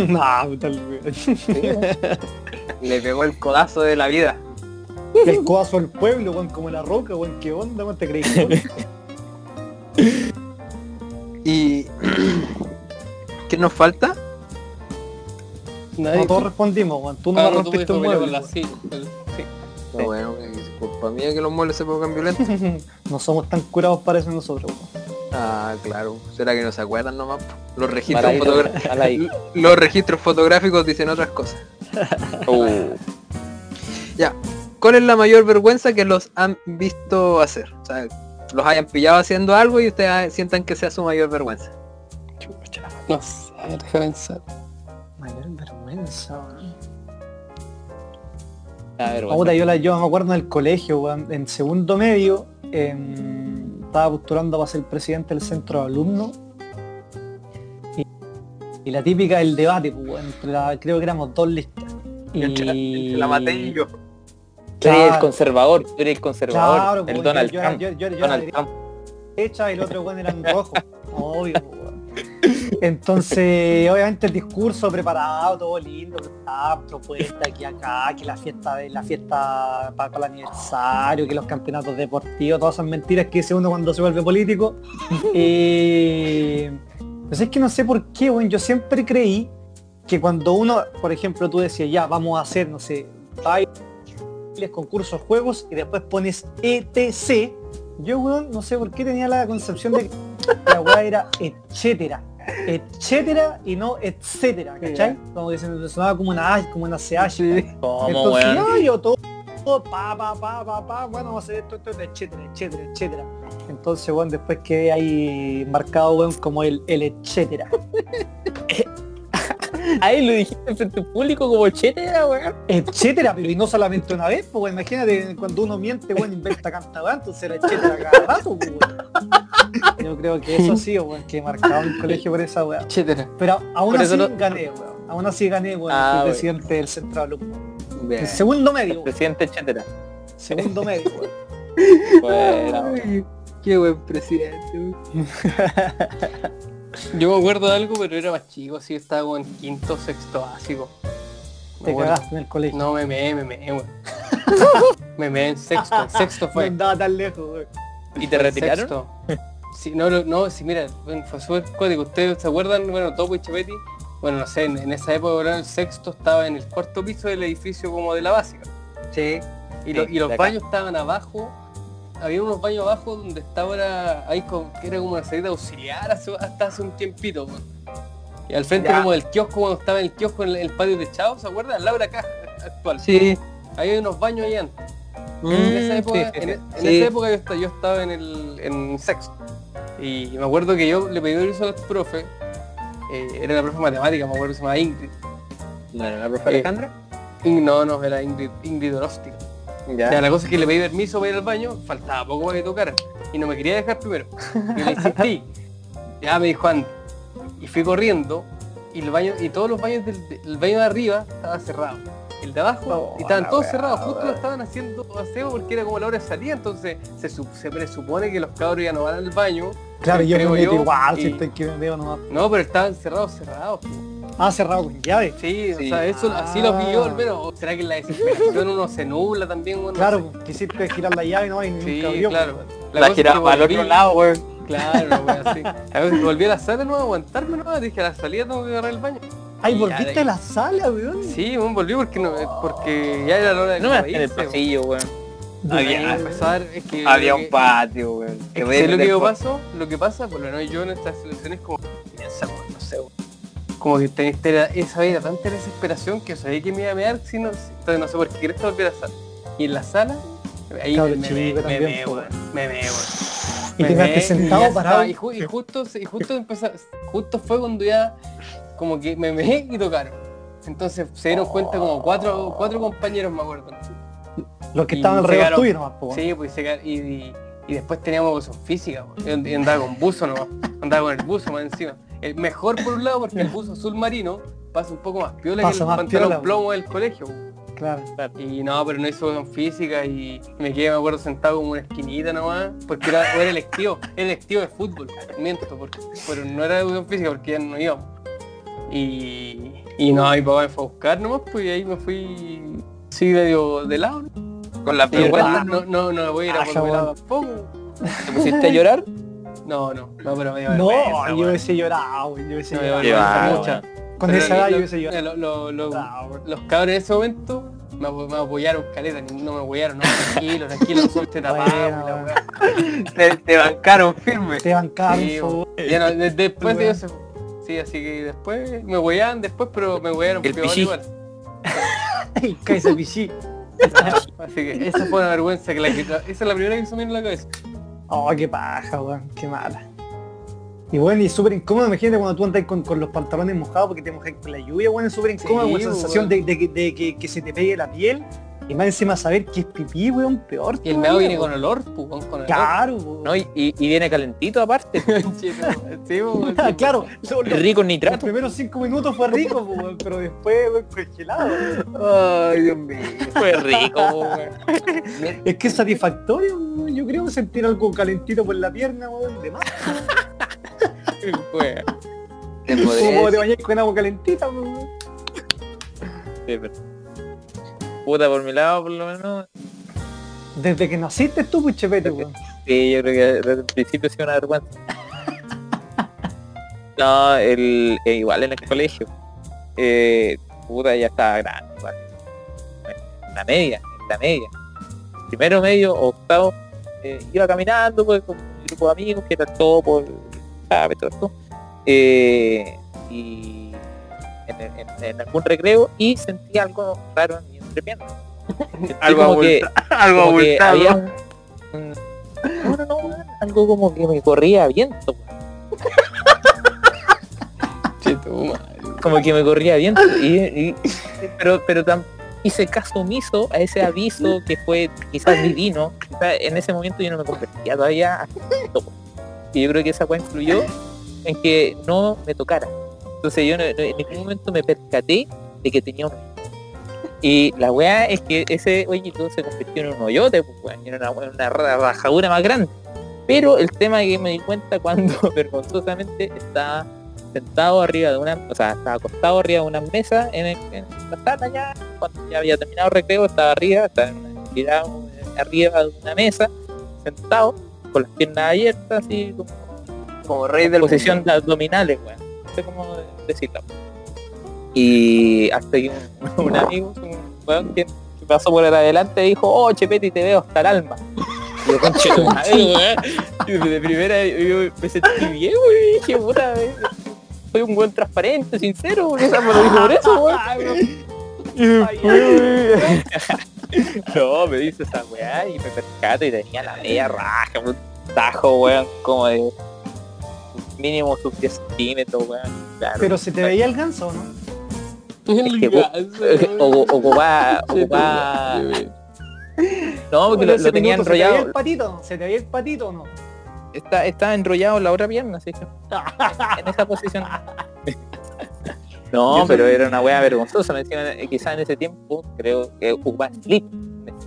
E: no, tal vez.
B: Le pegó el codazo de la vida.
E: El codazo al pueblo, weón, como la roca, weón, qué onda, weón, te creí. weón?
B: Y... ¿Qué nos falta?
D: Nadie.
E: No todos respondimos, weón. Tú no
D: Ah,
E: me rompiste un mueble.
D: la pero- sí.
B: No, bueno,
C: culpa mía que los muebles se pongan violentos.
E: No somos tan curados para eso nosotros. weón.
C: ah, claro. ¿Será que no se acuerdan nomás? Los registros,
F: Mal ahí,
C: fotogra-
F: mal ahí.
C: los registros fotográficos dicen otras cosas.
F: Uh,
C: Ya. ¿Cuál es la mayor vergüenza que los han visto hacer? O sea, los hayan pillado haciendo algo y ustedes sientan que sea su mayor vergüenza.
D: Chucha, no sé, déjame pensar.
E: Mayor vergüenza, weón.
F: a ver,
E: Ah, puta, yo, la, yo me acuerdo en el colegio, weón, en segundo medio, em, estaba postulando para ser presidente del centro de alumnos. Y, y la típica del debate, pues, weón, entre la- creo que éramos dos listas.
C: Entre la,
E: Y-
C: entre la Matei y yo.
F: Tú eres el conservador, tú eres el conservador,
E: Claro,
F: el
E: pues,
F: Donald
E: yo,
F: Trump.
E: yo, yo,
F: Donald Trump.
E: derecha y el otro weón era en rojo. Obvio. Entonces, obviamente el discurso preparado, todo lindo, ah, propuesta aquí acá, que la fiesta de la fiesta para, el aniversario, que los campeonatos deportivos, todas esas mentiras que dice uno cuando se vuelve político. Eh, pues es que no sé por qué, weón, yo siempre creí que cuando uno, por ejemplo, tú decías, ya, vamos a hacer, no sé, concursos, juegos, y después pones ETC, yo, weón, no sé por qué tenía la concepción de que la weá era etcétera. Etcétera y no etcétera, ¿cachai? Como que se me sonaba como una como una CH.
F: ¿Cómo,
E: Entonces, no, yo todo, todo, pa, pa, pa, pa, pa, bueno, vamos a hacer esto, esto, esto, etcétera, etcétera, etcétera. Entonces, bueno, después quedé ahí marcado, weón, como el, el etcétera.
F: Ahí lo dijiste frente al público como chetera, weón.
E: etcétera, pero y no solamente una vez, pues weón, imagínate cuando uno miente, weón, inventa canta weón, entonces era etcétera cada rato, pues, weón. Yo creo que eso sí, weón, que marcado en el colegio por esa weá.
D: Etcétera.
E: Pero aún
F: Por
E: así
F: no-
E: gané, weón. Aún así gané, weón,
F: Ah, weón.
E: presidente del centro de. En segundo medio, weón.
F: Presidente chetera.
E: Segundo medio, weón.
F: Bueno,
C: Ay, qué buen presidente. weón.
D: Yo me acuerdo de algo, pero era más chico, así estaba como en quinto, sexto básico. Me
E: Te
D: acuerdo.
E: cagaste en el colegio.
D: No, me meé, me meé, weón. me meé en sexto, en sexto
E: No
D: fue.
E: andaba tan lejos, weón.
F: ¿Y te retiraron?
D: Sexto. Sí, no, no, no, sí, mira, bueno, fue súper código. ¿Ustedes se acuerdan? Bueno, Topo y Chepetti, bueno, no sé, en, en esa época, bueno, el sexto estaba en el cuarto piso del edificio como de la básica.
C: Sí.
D: Y, lo-
F: Sí,
D: y los
F: de acá.
D: baños estaban abajo. Había unos baños abajo donde estaba era- ahí con, que era como una salida auxiliar hasta hace un tiempito. Y al frente
C: Ya.
D: como del kiosco, cuando estaba en el kiosco en el, el patio techado, ¿se acuerdan? Al lado de la caja actual.
C: Sí.
D: Ahí hay unos baños ahí antes.
C: Mm,
D: en esa época,
C: sí,
D: en,
C: sí.
D: en
C: Sí.
D: esa época yo, esta- yo estaba en el en sexto. Y me acuerdo que yo le pedí permiso al profe. eh, era la profe de matemática, me acuerdo que se llamaba Ingrid.
C: Bueno, la profe
D: Eh,
C: Alejandra.
D: In- no, no, era Ingrid, Ingrid Oroztic.
C: Ya.
D: La cosa es que le pedí permiso para ir al baño, faltaba poco para que tocaran. Y no me quería dejar primero. Y le insistí. Ya me dijo anda. Y fui corriendo y el baño, y todos los baños del, baño de arriba estaba cerrado. El de abajo
E: Oh,
D: y estaban todos cerrados, justo lo estaban haciendo aseo porque era como la hora de salida, entonces se, se presupone que los cabros ya no van al baño.
E: Claro, yo me igual, si estoy que me veo nomás.
D: No, pero estaban cerrados, cerrados.
E: Ah, cerrado con llave.
D: Sí,
C: Sí.
D: o sea, eso así lo vi yo
E: Ah.
D: al menos. ¿O será que en la desesperación uno se nubla también? Bueno, no
E: Claro,
D: sé.
E: quisiste girar la llave no y
D: Sí,
E: nunca abrió.
D: claro.
E: pues,
F: La,
D: que
F: giraba al otro lado, weón.
D: Claro, weón, así. A ver, volví a la sala, no aguantarme, no, dije a la salida tengo que agarrar el baño.
E: Ay, volviste a la sala, weón.
D: Sí, weón, volví porque no, porque ya era la hora de
F: No me en el pasillo, weón.
C: Había-
D: a es que
C: Había un
D: que-
C: patio, weón.
D: es que
C: a
D: lo que paso, lo que pasa, por lo menos yo en estas situaciones como piensa, no sé, weón. Como que era- esa vida tanta desesperación que sabía que me iba a mear si no, entonces no sé por qué querés volver a la sala. Y en la sala, ahí me, me, me,
E: también,
D: me,
E: po,
D: weón, me, me, weón.
E: Y
D: Me
E: te quedaste sentado, parado.
D: Y, ju- y justo, y justo empezó, justo fue cuando ya como que me meé y tocaron. Entonces se dieron cuenta como cuatro, cuatro compañeros, me acuerdo.
E: Los que estaban alrededor tuyo nomás, po.
D: Sí, pues y, y, y después teníamos educación física, y andaba con buzo nomás, andaba con el buzo más encima. El mejor por un lado porque el buzo azul marino pasa un poco más piola
E: Pasa
D: que el
E: más
D: pantalón
E: piola,
D: plomo del colegio.
E: Claro.
D: Y no, pero no hizo educación física y me quedé, me acuerdo, sentado como una esquinita nomás, porque era, era electivo, era electivo de fútbol, miento, porque, pero no era educación física porque ya no íbamos. Y, y no, mi papá me fue a buscar nomás, pues y ahí me fui, sí, medio de lado, ¿no?
C: Con la
D: igual, no, no, no voy a ir a
E: Ah,
D: por
E: jabón.
D: tampoco.
F: ¿Te pusiste a llorar?
D: No, no, no, pero me dio
E: No,
D: vergüenza,
E: yo hubiese llorado, weón. Yo hubiese
D: No,
E: llorado.
D: Mucha.
E: Con
D: Pero
E: esa edad yo hubiese llorado.
D: lo- lo-. Los cabros en ese momento me, apo- me apoyaron caleta, no me apoyaron, no, tranquilo, tranquilo, suelte tapado.
B: Te, te bancaron firme.
E: Te bancaron,
D: Sí,
E: por favor.
D: Ya no, de- después de eso. Sí, así que después me hueaban después, pero me huearon
C: El
D: peor igual.
E: Ay, Kaiser Pichí.
D: Así que esa fue una vergüenza que la que esa es la primera que se me vino a la cabeza.
E: Oh, qué paja, weón, qué mala. Y bueno, y súper incómodo, imagínate cuando tú andas con, con los pantalones mojados porque te mojas con la lluvia, bueno, es súper incómodo,
D: Sí,
E: con la sensación de, de que- de que, que se te pegue la piel y más encima saber que es pipí, weón, peor.
D: Y el meado viene con olor, weón, con olor.
E: Claro, weón.
C: ¿no? Y, y- y viene calentito aparte.
D: Sí, weón,
E: claro, lo- lo-
C: Rico en
E: los
C: nitrato.
E: primeros cinco minutos fue rico, weón, pero después, weón, congelado.
B: Ay, Dios mío.
C: Fue rico, weón.
E: Es que es satisfactorio, weón, yo creo sentir algo calentito por la pierna, weón, de más.
C: Weón.
E: Como te bañas con agua calentita, weón.
C: Sí, pero- Puta, por mi lado, por lo menos.
E: Desde que naciste tú, pues, chepete, weón.
C: Sí, yo creo que desde el principio sí una vergüenza. No, el, eh, igual en el colegio. Eh, puta, ya estaba grande, igual. En la media, en la media. Primero medio, octavo, eh, iba caminando pues, con un grupo de amigos que era topo, el sabe, todo esto. Eh, y en, en- en algún recreo y sentí algo raro en
B: Algo
C: como que-
B: algo
C: como que había un, no, no, no, algo como que me corría viento, como que me corría viento y, y- pero pero tam- hice caso omiso a ese aviso que fue quizás divino. Quizás en ese momento yo no me convertía todavía y yo creo que esa weá influyó en que no me tocara. Entonces yo en ningún momento me percaté de que tenía un y la weá es que ese hoyito se convirtió en un hoyote, pues, y era una, una ra- rajadura más grande. Pero el tema que me di cuenta cuando vergonzosamente estaba sentado arriba de una, o sea, estaba acostado arriba de una mesa en, el- en la sala ya, cuando ya había terminado el recreo, estaba arriba, estaba en tirado eh, arriba de una mesa, sentado, con las piernas abiertas, así como
B: Como rey del
C: posición
B: mundo.
C: de abdominales, weón. No sé cómo decirlo. Y hasta que un, un amigo, un weón que, pasó por el adelante dijo, oh Chepeti te veo hasta el alma. Y yo conche de primera yo me sentí bien, weón, y dije, puta, eh, soy un buen transparente, sincero, porque esa me lo dijo por eso, weón. Y después, weón, No, me dice esa weá y me percato y tenía la media raja, un tajo, weón, como de mínimo sus 10 centímetros, weón. Claro.
E: Pero se te veía el ganso, ¿no?
D: El
C: que O- ocupaba, no, porque lo, lo tenía
E: minuto, ¿Se te veía
C: enrollado,
E: el patito? ¿Se te veía el patito o no?
C: está, estaba enrollado en la otra pierna, así que en esa posición. No, pero era una wea vergonzosa, me decían, eh, quizás en ese tiempo creo que ocupaba slip,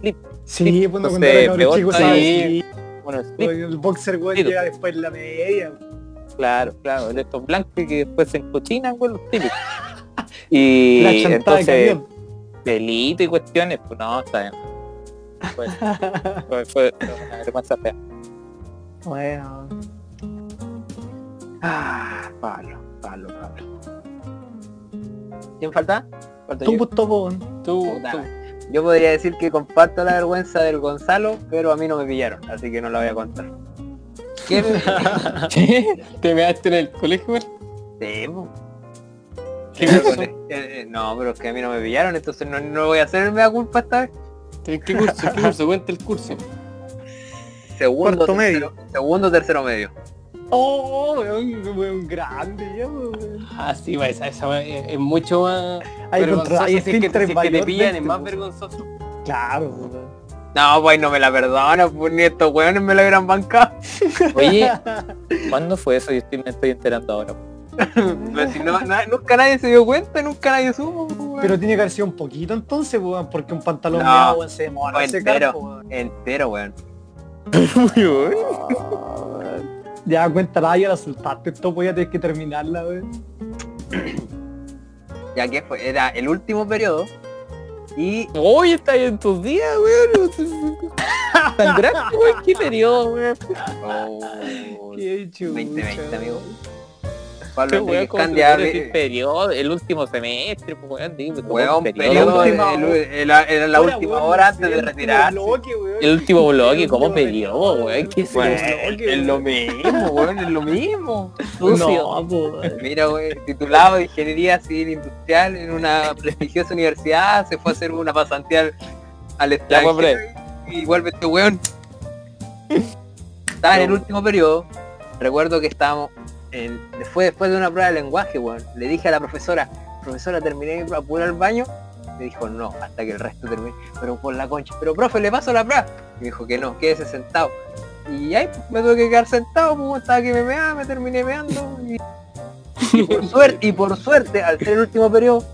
C: slip,
E: Sí, pues no
C: Entonces,
E: cuando era
C: peor
E: chico,
C: todavía.
E: ¿sabes?
D: Sí.
E: Sí,
C: bueno, slip,
E: El boxer, weón, llega después en la media.
C: claro, claro, de estos blancos que después se encochinan, weón, los típicos. Y
E: La
C: entonces, delito y cuestiones, pues no, está bien. Fue, fue, fue una vergüenza fea.
E: Bueno,
B: Ah, palo, palo, palo. ¿Quién falta? Falta
E: tú
B: yo.
E: pues
D: Tú, tú.
B: Yo podría decir que comparto la vergüenza del Gonzalo, pero a mí no me pillaron, así que no la voy a contar. ¿Qué.
D: ¿Te measte en el colegio, weón?
B: Eh, eh, no, pero es que a mí no me pillaron, entonces no, no voy a hacer el mea culpa esta vez.
D: ¿En qué curso? ¿Qué curso? Cuenta el curso.
B: Segundo,
E: Cuarto
B: tercero, segundo, tercero medio.
E: Oh, weón, weón grande ya, weón.
D: Ah, sí, va, esa, esa es, es mucho más
E: Hay
D: vergonzoso.
E: hay
D: si es que, te-
E: esfínteres
D: si es que te
E: mayor
D: pillan es
E: dentro,
D: más vergonzoso.
E: Claro, weón.
B: No, pues no me la perdona, pues ni estos weones me la hubieran bancado.
C: Oye, ¿cuándo fue eso? Yo estoy, me estoy enterando ahora.
B: Pero si no, na- nunca nadie se dio cuenta, nunca nadie supo, weón.
E: Pero tiene que haber sido un poquito entonces, weón, porque un pantalón
B: No,
E: meado, weón, se demora
B: entero.
E: po, weón.
B: Entero, weón.
E: Ya cuéntala, ya la soltaste, esto pues ya tienes que terminarla, weón.
B: Ya que fue, era el último periodo. Y
C: Hoy está ahí en tus días, weón. Tan grande, weón. ¿Qué periodo, weón?
B: oh,
E: Qué chucha,
B: 2020, amigo. Pablo
C: Qué weón,
B: Enrique
C: como
B: Candia,
C: periodo, el último semestre, pues weón,
B: Weón,
C: periodo,
B: periodo,
E: La última
B: el-
E: hora.
B: el- era la
E: Ahora,
B: última
E: weón,
B: hora antes de retirarse.
E: bloque, weón.
C: El último bloque,
E: último
C: periodo, weón, ¿qué es
E: weón.
B: Weón, lo mismo, weón, es lo mismo.
C: Sucio.
E: No, weón.
B: Mira, güey, titulado de Ingeniería Civil Industrial en una prestigiosa universidad, se fue a hacer una pasantía al, al extranjero y, y vuelve este weón. Estaba en el último periodo, recuerdo que estábamos, en, después, después de una prueba de lenguaje, weón, le dije a la profesora, profesora, terminé mi prueba, ¿puedo ir al baño? Me dijo, no, hasta que el resto termine, pero por la concha, pero profe, le paso la prueba. Me dijo que no, quédese sentado. Y ahí me tuve que quedar sentado, pues estaba que me meaba, me terminé meando y y por suerte, y por suerte, al ser el último periodo,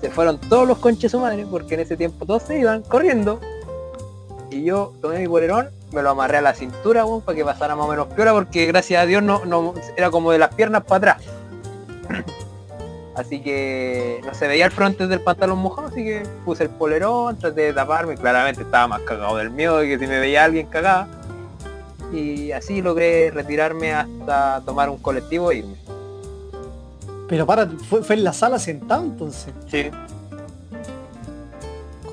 B: se fueron todos los conches su madre, porque en ese tiempo todos se iban corriendo. Y yo tomé mi bolerón, me lo amarré a la cintura, weón, para que pasara más o menos piola, porque gracias a Dios no, no era como de las piernas para atrás. Así que no se veía el fronte del pantalón mojado, así que puse el polerón, traté de taparme, claramente estaba más cagado del miedo de que si me veía alguien cagada. Y así logré retirarme hasta tomar un colectivo e irme.
E: Pero para, fue, fue en la sala sentado entonces.
B: Sí.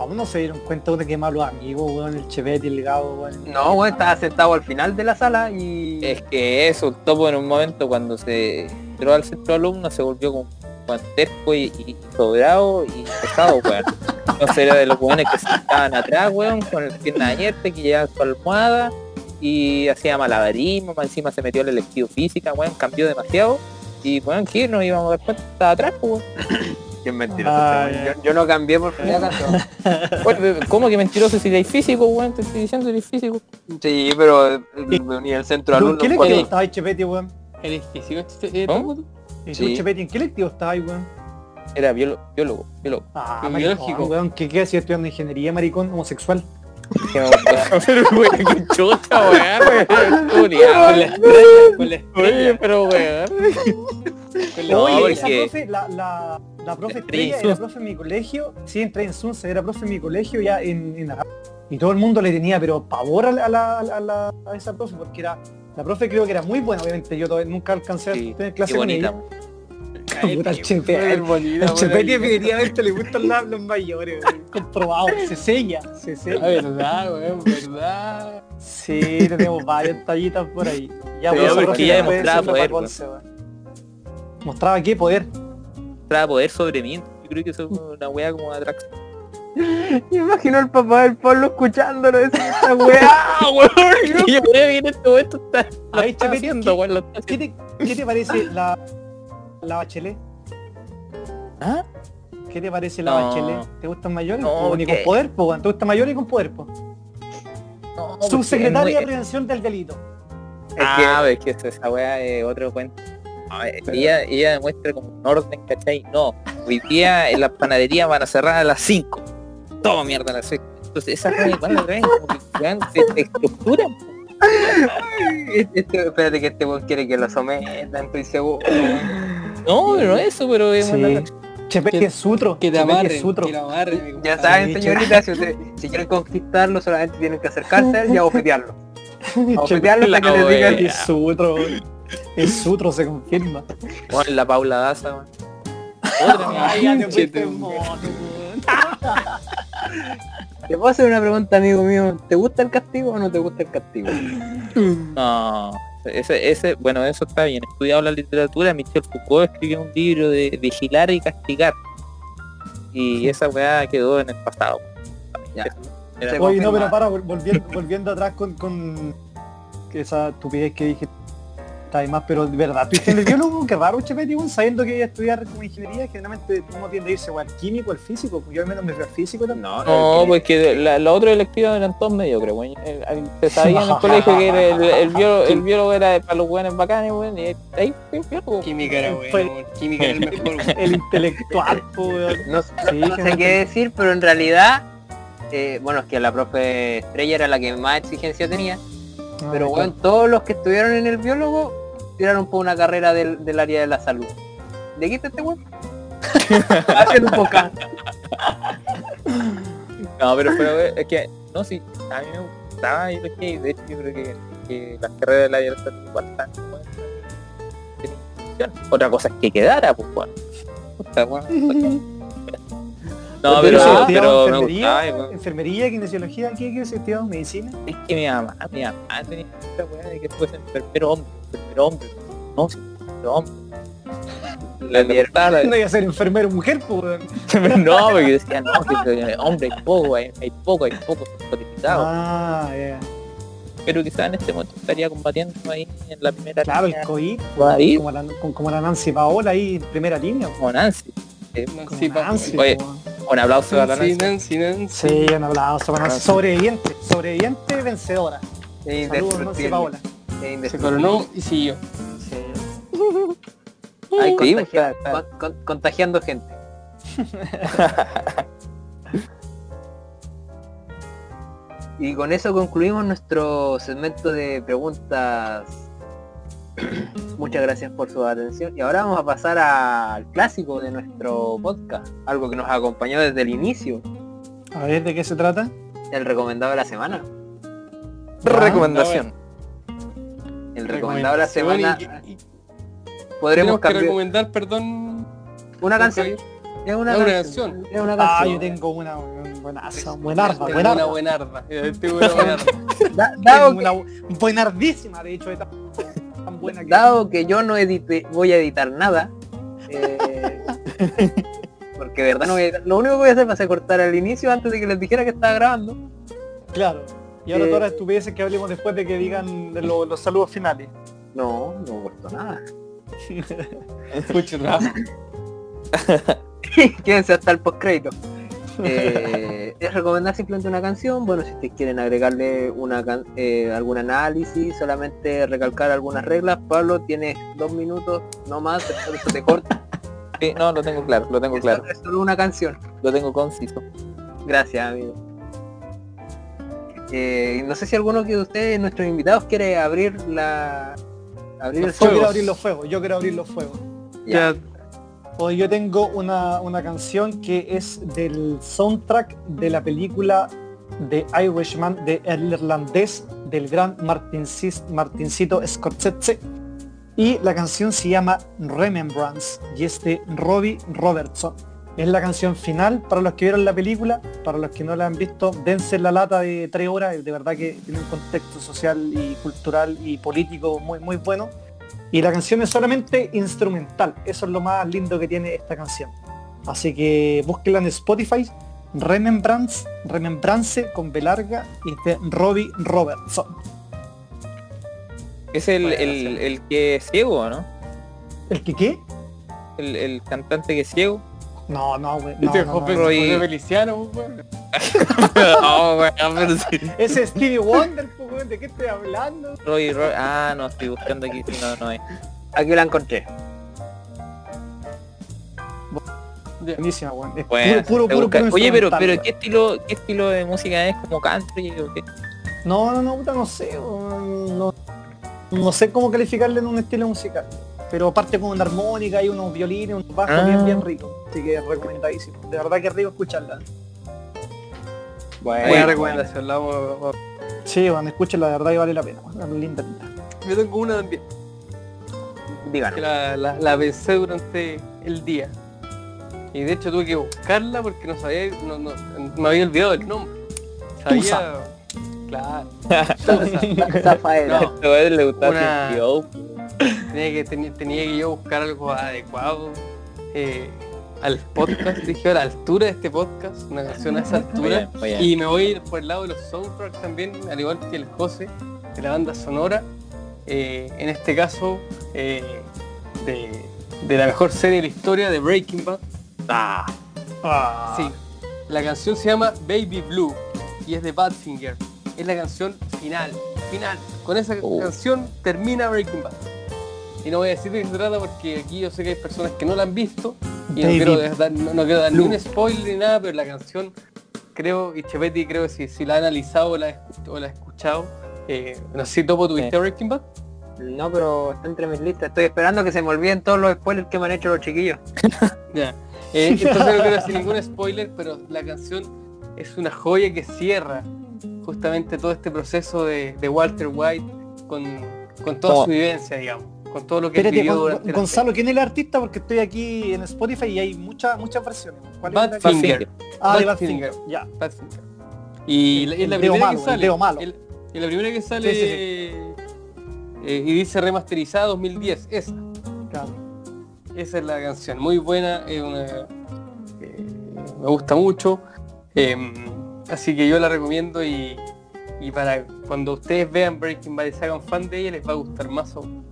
E: ¿Cómo no se dieron cuenta de que malos amigos, weón? El el Gabo, weón.
B: No, weón, estaba sentado al final de la sala y...
C: Es que eso, el topo en un momento cuando se entró al centro alumno se volvió como guantesco y, y sobrado y pesado, weón. Entonces era de los weones que se estaban atrás, weón, con el pierna abierta, que llevaban su almohada y hacía malabarismo, más encima se metió el electivo física, weón, cambió demasiado. Y weón, que nos íbamos a dar cuenta, estaba atrás, pues, weón.
B: Qué mentiroso.
E: Ah,
B: este yo, yo no cambié por si acaso.
C: Bueno, ¿Cómo que mentiroso si eres físico, weón? Te estoy diciendo que eres físico.
B: Sí, pero eh, ni el centro
E: ¿Tú ¿En
B: alumno.
E: qué lectivo estabas, Chepeti, weón?
D: ¿Eres físico? este- eh,
C: ¿Cómo?
D: Topo?
E: ¿Y
B: Sí.
E: tú, Chepeti, en qué lectivo estabas, weón?
C: Era biólogo, biólogo, biólogo.
E: Ah,
D: Biológico.
E: weón. ¿Qué qué hacía estudiando ingeniería, maricón? Homosexual.
C: Pero, weón, qué chucha, weón.
D: Con la estrella, con la
C: Oye,
D: estrella.
C: pero weón.
E: Oye, esa
C: porque-
E: profe, la, la, la profe
C: Estrella
E: era profe en mi colegio, sí, entré en Sunce, era profe en mi colegio ya en, en. Y todo el mundo le tenía, pero pavor a, la, a, la- a la- a esa profe, porque era, la profe creo que era muy buena, obviamente yo todavía nunca alcancé
C: Sí,
E: a tener clase con
C: bonita.
E: ella. El
D: por
E: Chepeti
D: ahí.
E: definitivamente le gustan la- los mayores, comprobado, se sella, se
D: Ah,
E: sella.
D: verdad, weón, verdad.
E: Sí, tenemos varias tallitas por ahí. Ya,
C: Pero
E: pues,
C: porque
E: puede
C: demostraba poder,
E: Paconce, weón. ¿Mostraba qué poder?
C: Mostraba poder sobre mí. Yo creo que eso es una wea como atracción.
B: Me imagino al papá del Pablo escuchándolo decir esta weá, weón.
C: Y yo creo que en este momento está, lo
E: Ahí,
C: está
E: Chepeti,
C: haciendo,
E: ¿qué-
C: weón, lo está
E: ¿Qué te, qué te parece la, la bachelet?
C: ¿Ah?
E: ¿Qué te parece la
C: No.
E: bachelet? ¿Te gustan mayores?
C: No,
E: o ni con poder, po, weón. ¿Te gustan mayores y con poder, po?
C: No,
E: Subsecretaria
C: es
E: de
C: muy-
E: Prevención del Delito.
C: Ah, es que esa weá es otro cuento. No, eh, ella, ella demuestra como un orden, ¿cachai? No, hoy día en las panaderías van a cerrar a las 5. Todo mierda a las 6. Entonces esa weá igual la traen como que weón, te, te estructuran.
B: Este- espérate que este weón quiere que lo sometan, estoy seguro.
C: No, no eso, pero es
E: Sí.
C: una-
E: Chepeti
D: Que-
E: es sutro.
D: Que te amarren,
E: sutro.
D: que
B: Ya saben,
E: Sí,
B: señoritas, si, ustedes- si quieren conquistarlo solamente tienen que acercarse a él y abofetearlo. Abofetearlo hasta que
C: la
B: les digan
E: sutro. Es sutro, se confirma.
C: Bueno, la Paula Daza, weón. Otra mierda.
E: Ay, ya te
D: Chete,
E: fuiste
D: weón.
E: mono, weón.
B: ¿Te puedo hacer una pregunta, amigo mío? ¿Te gusta el castigo o no te gusta el castigo?
C: No, ese, ese, bueno, eso está bien. Estudiado la literatura, Michel Foucault escribió un libro de vigilar y castigar. Y esa weá quedó en el pasado.
B: Ya.
E: Oye, no, pero para, vol- volviendo, volviendo atrás con, con esa estupidez que dije está de más, pero de verdad, el biólogo, qué raro Chepeti, weón, sabiendo que iba a estudiar como ingeniería, generalmente uno tiende a irse o al químico, al físico, pues yo al menos me fui al físico también.
B: No,
C: No, pues que la, la otra electiva eran todos mediocres, weón. Se sabía en el colegio que era el, el, biólogo, el biólogo era para los weones bacanes, weón, y ahí fue el biólogo.
D: Química era bueno. Química era el mejor, weón.
E: El intelectual, weón.
B: no,
E: Sí,
B: no sé qué decir, pero en realidad, eh, bueno, es que la profe Estrella era la que más exigencia tenía, pero
E: Ah,
B: bueno, todos los que estuvieron en el biólogo tiraron por una carrera del, del área de la salud. ¿De qué está este weón? Haciendo poca.
C: No, pero, pero es que, no, sí, a mí me gustaba y lo que, de hecho yo creo que, que las carreras de la vida igual están. Otra cosa es que quedara, pues bueno. Puta, weón. No,
E: ¿Pero
C: pero, pero me
E: enfermería,
C: gustaba,
E: enfermería, kinesiología, ¿qué qué estudiado? ¿Medicina?
C: Es que mi mamá, mi mamá tenía esta weá de que fuese enfermero hombre, enfermero hombre. No, enfermero hombre. La libertad, la-
E: No iba a ser enfermero mujer, pues.
C: no, porque decía, no, que hombre hay poco, hay, hay poco, hay poco cualificado.
E: Ah, ya.
C: Pero quizás en este momento estaría combatiendo ahí en la primera
E: Claro, el
C: línea
E: COVID, como la, como- la Nancy Paola ahí en primera línea.
C: como Nancy.
E: Como
D: Nancy
C: Oye, un aplauso a la
D: Nancy,
C: Nancy.
D: Nancy, Nancy.
E: Sí, un aplauso para Nancy.
C: Nancy.
E: Sobreviviente, sobreviviente vencedora. Saludos, Nancy. Paola.
D: Se coronó y siguió.
B: Ahí
C: Sí,
B: con- contagiando gente. y con eso concluimos nuestro segmento de preguntas. Muchas gracias por su atención. Y ahora vamos a pasar al clásico de nuestro podcast. Algo que nos acompañó desde el inicio.
E: A ver, ¿de qué se trata?
B: El recomendado de la semana.
C: Recomendación.
B: El recomendado de la semana.
D: Y- y-
B: Podremos
D: que recomendar, perdón.
B: una canción. Es una,
D: una
B: canción.
D: canción.
B: Es una
E: Ah,
B: canción.
E: yo tengo una buenaza, un buenarda,
D: Tengo
E: buenarda.
D: Una buenarda.
B: dado,
E: Tengo una bu- buenardísima, de hecho, tan buena que
B: dado que yo no edite, voy a editar nada. eh, porque de verdad no voy a editar. Lo único que voy a hacer va a ser cortar al inicio antes de que les dijera que estaba grabando.
E: Claro. Y ahora
B: Eh,
E: todas las estupideces que hablemos después de que digan de lo- los saludos finales.
B: No, no corto nada.
D: Mucho trabajo.
B: Quédense hasta el postcrédito. Eh, es recomendar simplemente una canción. Bueno, si ustedes quieren agregarle una can- eh, algún análisis, solamente recalcar algunas reglas. Pablo, tienes dos minutos, no más, después te corta.
C: Sí, no, lo tengo claro, lo tengo
B: Es
C: claro.
B: solo- Es solo una canción.
C: Lo tengo conciso.
B: Gracias, amigo. Eh, no sé si alguno de ustedes, nuestros invitados, quiere abrir la... Abrir el
E: Yo quiero
B: fuego.
E: abrir los fuegos, yo quiero abrir los fuegos.
B: Ya.
E: Hoy yo tengo una, una canción que es del soundtrack de la película de Irishman de El Irlandés del gran Martincis- Martincito Scorsese y la canción se llama Remembrance y es de Robbie Robertson. Es la canción final para los que vieron la película, para los que no la han visto, dense la lata de tres horas, de verdad que tiene un contexto social y cultural y político muy muy bueno. Y la canción es solamente instrumental. Eso es lo más lindo que tiene esta canción. Así que búsquenla en Spotify. Remembrance, Remembrance con B larga y de Robbie Robertson.
C: Es el, el, el que es ciego, ¿no?
E: ¿El que qué?
C: El, el cantante que es ciego.
E: No, no, güey. No,
D: Este
E: no, no.
C: Roy-
D: José Feliciano,
C: pero sí.
E: Ese es Stevie Wonder, ¿de qué estoy hablando?
C: Roy, Roy- Ah, no, estoy buscando aquí. sí, No, no es.
B: Aquí la encontré.
E: Buenísima. Es
C: Bueno,
E: puro, puro, puro, puro
C: Oye, pero, pero. ¿qué estilo, qué estilo de música es? ¿Como country o qué?
E: No, no, no, puta, no sé. No, no sé cómo calificarle en un estilo musical. Pero parte con una armónica y unos violines, unos bajos
C: Ah.
E: bien, bien ricos. Así que recomendadísimo. De verdad que es rico escucharla.
B: Bueno,
D: Buena recomendación, la
E: Sí, bueno, escúchenla, de verdad que vale la pena. güey. Es linda, linda.
D: Yo tengo una también.
B: díganos.
D: que la, la, la pensé durante el día. Y de hecho tuve que buscarla porque no sabía, no, no- me había olvidado el nombre. Sabía. Claro.
B: Zafaera.
D: No.
C: A este le gustaba
D: Una- Tenía que, tenía, tenía que yo buscar algo adecuado eh, al podcast. Dije, a la altura de este podcast, una canción a esa
C: Muy
D: altura.
C: bien, muy bien.
D: Y me voy a ir por el lado de los soundtracks también, al igual que el José, de la banda sonora. Eh, en este caso, eh, de, de la mejor serie de la historia de Breaking Bad.
C: Ah,
E: Ah.
D: Sí, la canción se llama Baby Blue y es de Badfinger. Es la canción final, final. Con esa
C: Oh.
D: canción termina Breaking Bad. Y no voy a decir de qué se trata porque aquí yo sé que hay personas que no la han visto y no quiero, dar, no, no quiero dar ni un spoiler ni nada, pero la canción creo, y Chepetti creo que si, si la ha analizado o la, o la ha escuchado, eh, no sé si topo tuviste
C: Sí.
D: Breaking Bad.
B: No, pero está entre mis listas. Estoy esperando que se me olviden todos los spoilers que me han hecho los chiquillos.
D: Ya. Eh, entonces no quiero decir ningún spoiler, pero la canción es una joya que cierra justamente todo este proceso de, de Walter White con, con toda
C: ¿Cómo?
D: su vivencia, digamos. Con todo lo que
E: Espérate,
D: vivió la
E: Gonzalo, ¿quién es el artista? Porque estoy aquí en Spotify y hay muchas muchas versiones. ¿Cuál es
D: Badfinger.
E: Ah, de
D: Badfinger.
E: Badfinger. Ya.
D: Badfinger. Y
E: El
D: la primera
E: malo,
D: que sale.
E: malo.
D: el- y la primera que sale
E: Sí, sí,
D: eh, y dice remasterizada 2010. Esa.
E: Claro.
D: Esa es la canción. Muy buena. es una, eh, me gusta mucho. em, así que yo la recomiendo y, y para cuando ustedes vean Breaking Bad y se hagan fan de ella les va a gustar más aún.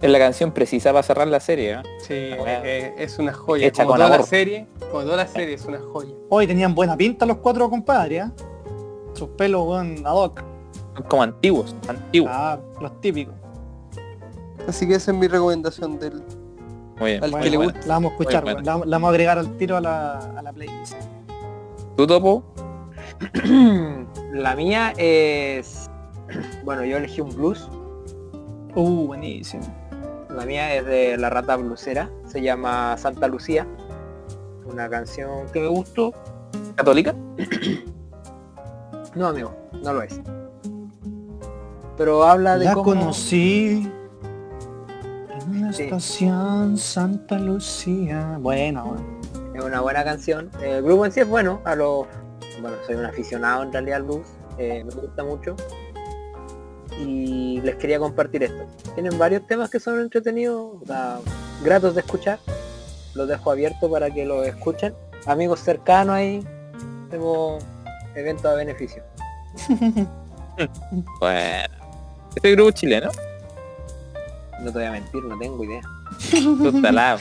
C: Es la canción precisa para cerrar la serie, ¿eh?
D: Sí,
C: Ah, bueno.
D: eh, es una joya.
C: Hecha
D: como
C: con
D: toda la serie, como toda la serie es una joya.
E: Hoy tenían buena pinta los cuatro compadres, ¿eh? Sus pelos, weón, ad hoc.
C: Como antiguos, antiguos.
E: Ah, los típicos.
D: Así que esa es mi recomendación del
C: Muy bien.
D: al
E: Bueno,
D: que le
E: bueno,
D: guste.
E: la vamos a escuchar, la vamos a agregar al tiro a la, a la playlist.
C: ¿Tú, Topo?
B: La mía es... Bueno, yo elegí un blues.
E: Uh, buenísimo.
B: La mía es de La Rata Blusera. Se llama Santa Lucía. Una canción que me gustó.
C: ¿Católica?
B: No, amigo, no lo es. Pero habla de
E: La
B: cómo...
E: conocí en una
B: Sí.
E: estación Santa Lucía. Bueno.
B: Es una buena canción. Eh, El grupo en sí es bueno. A los... Bueno, soy un aficionado en realidad al blues. eh, me gusta mucho. Y les quería compartir esto. Tienen varios temas que son entretenidos, gratos de escuchar. Los dejo abiertos para que los escuchen. Amigos cercanos ahí. Tenemos eventos a beneficio.
C: Bueno. Este grupo chileno.
B: No te voy a mentir, no tengo idea.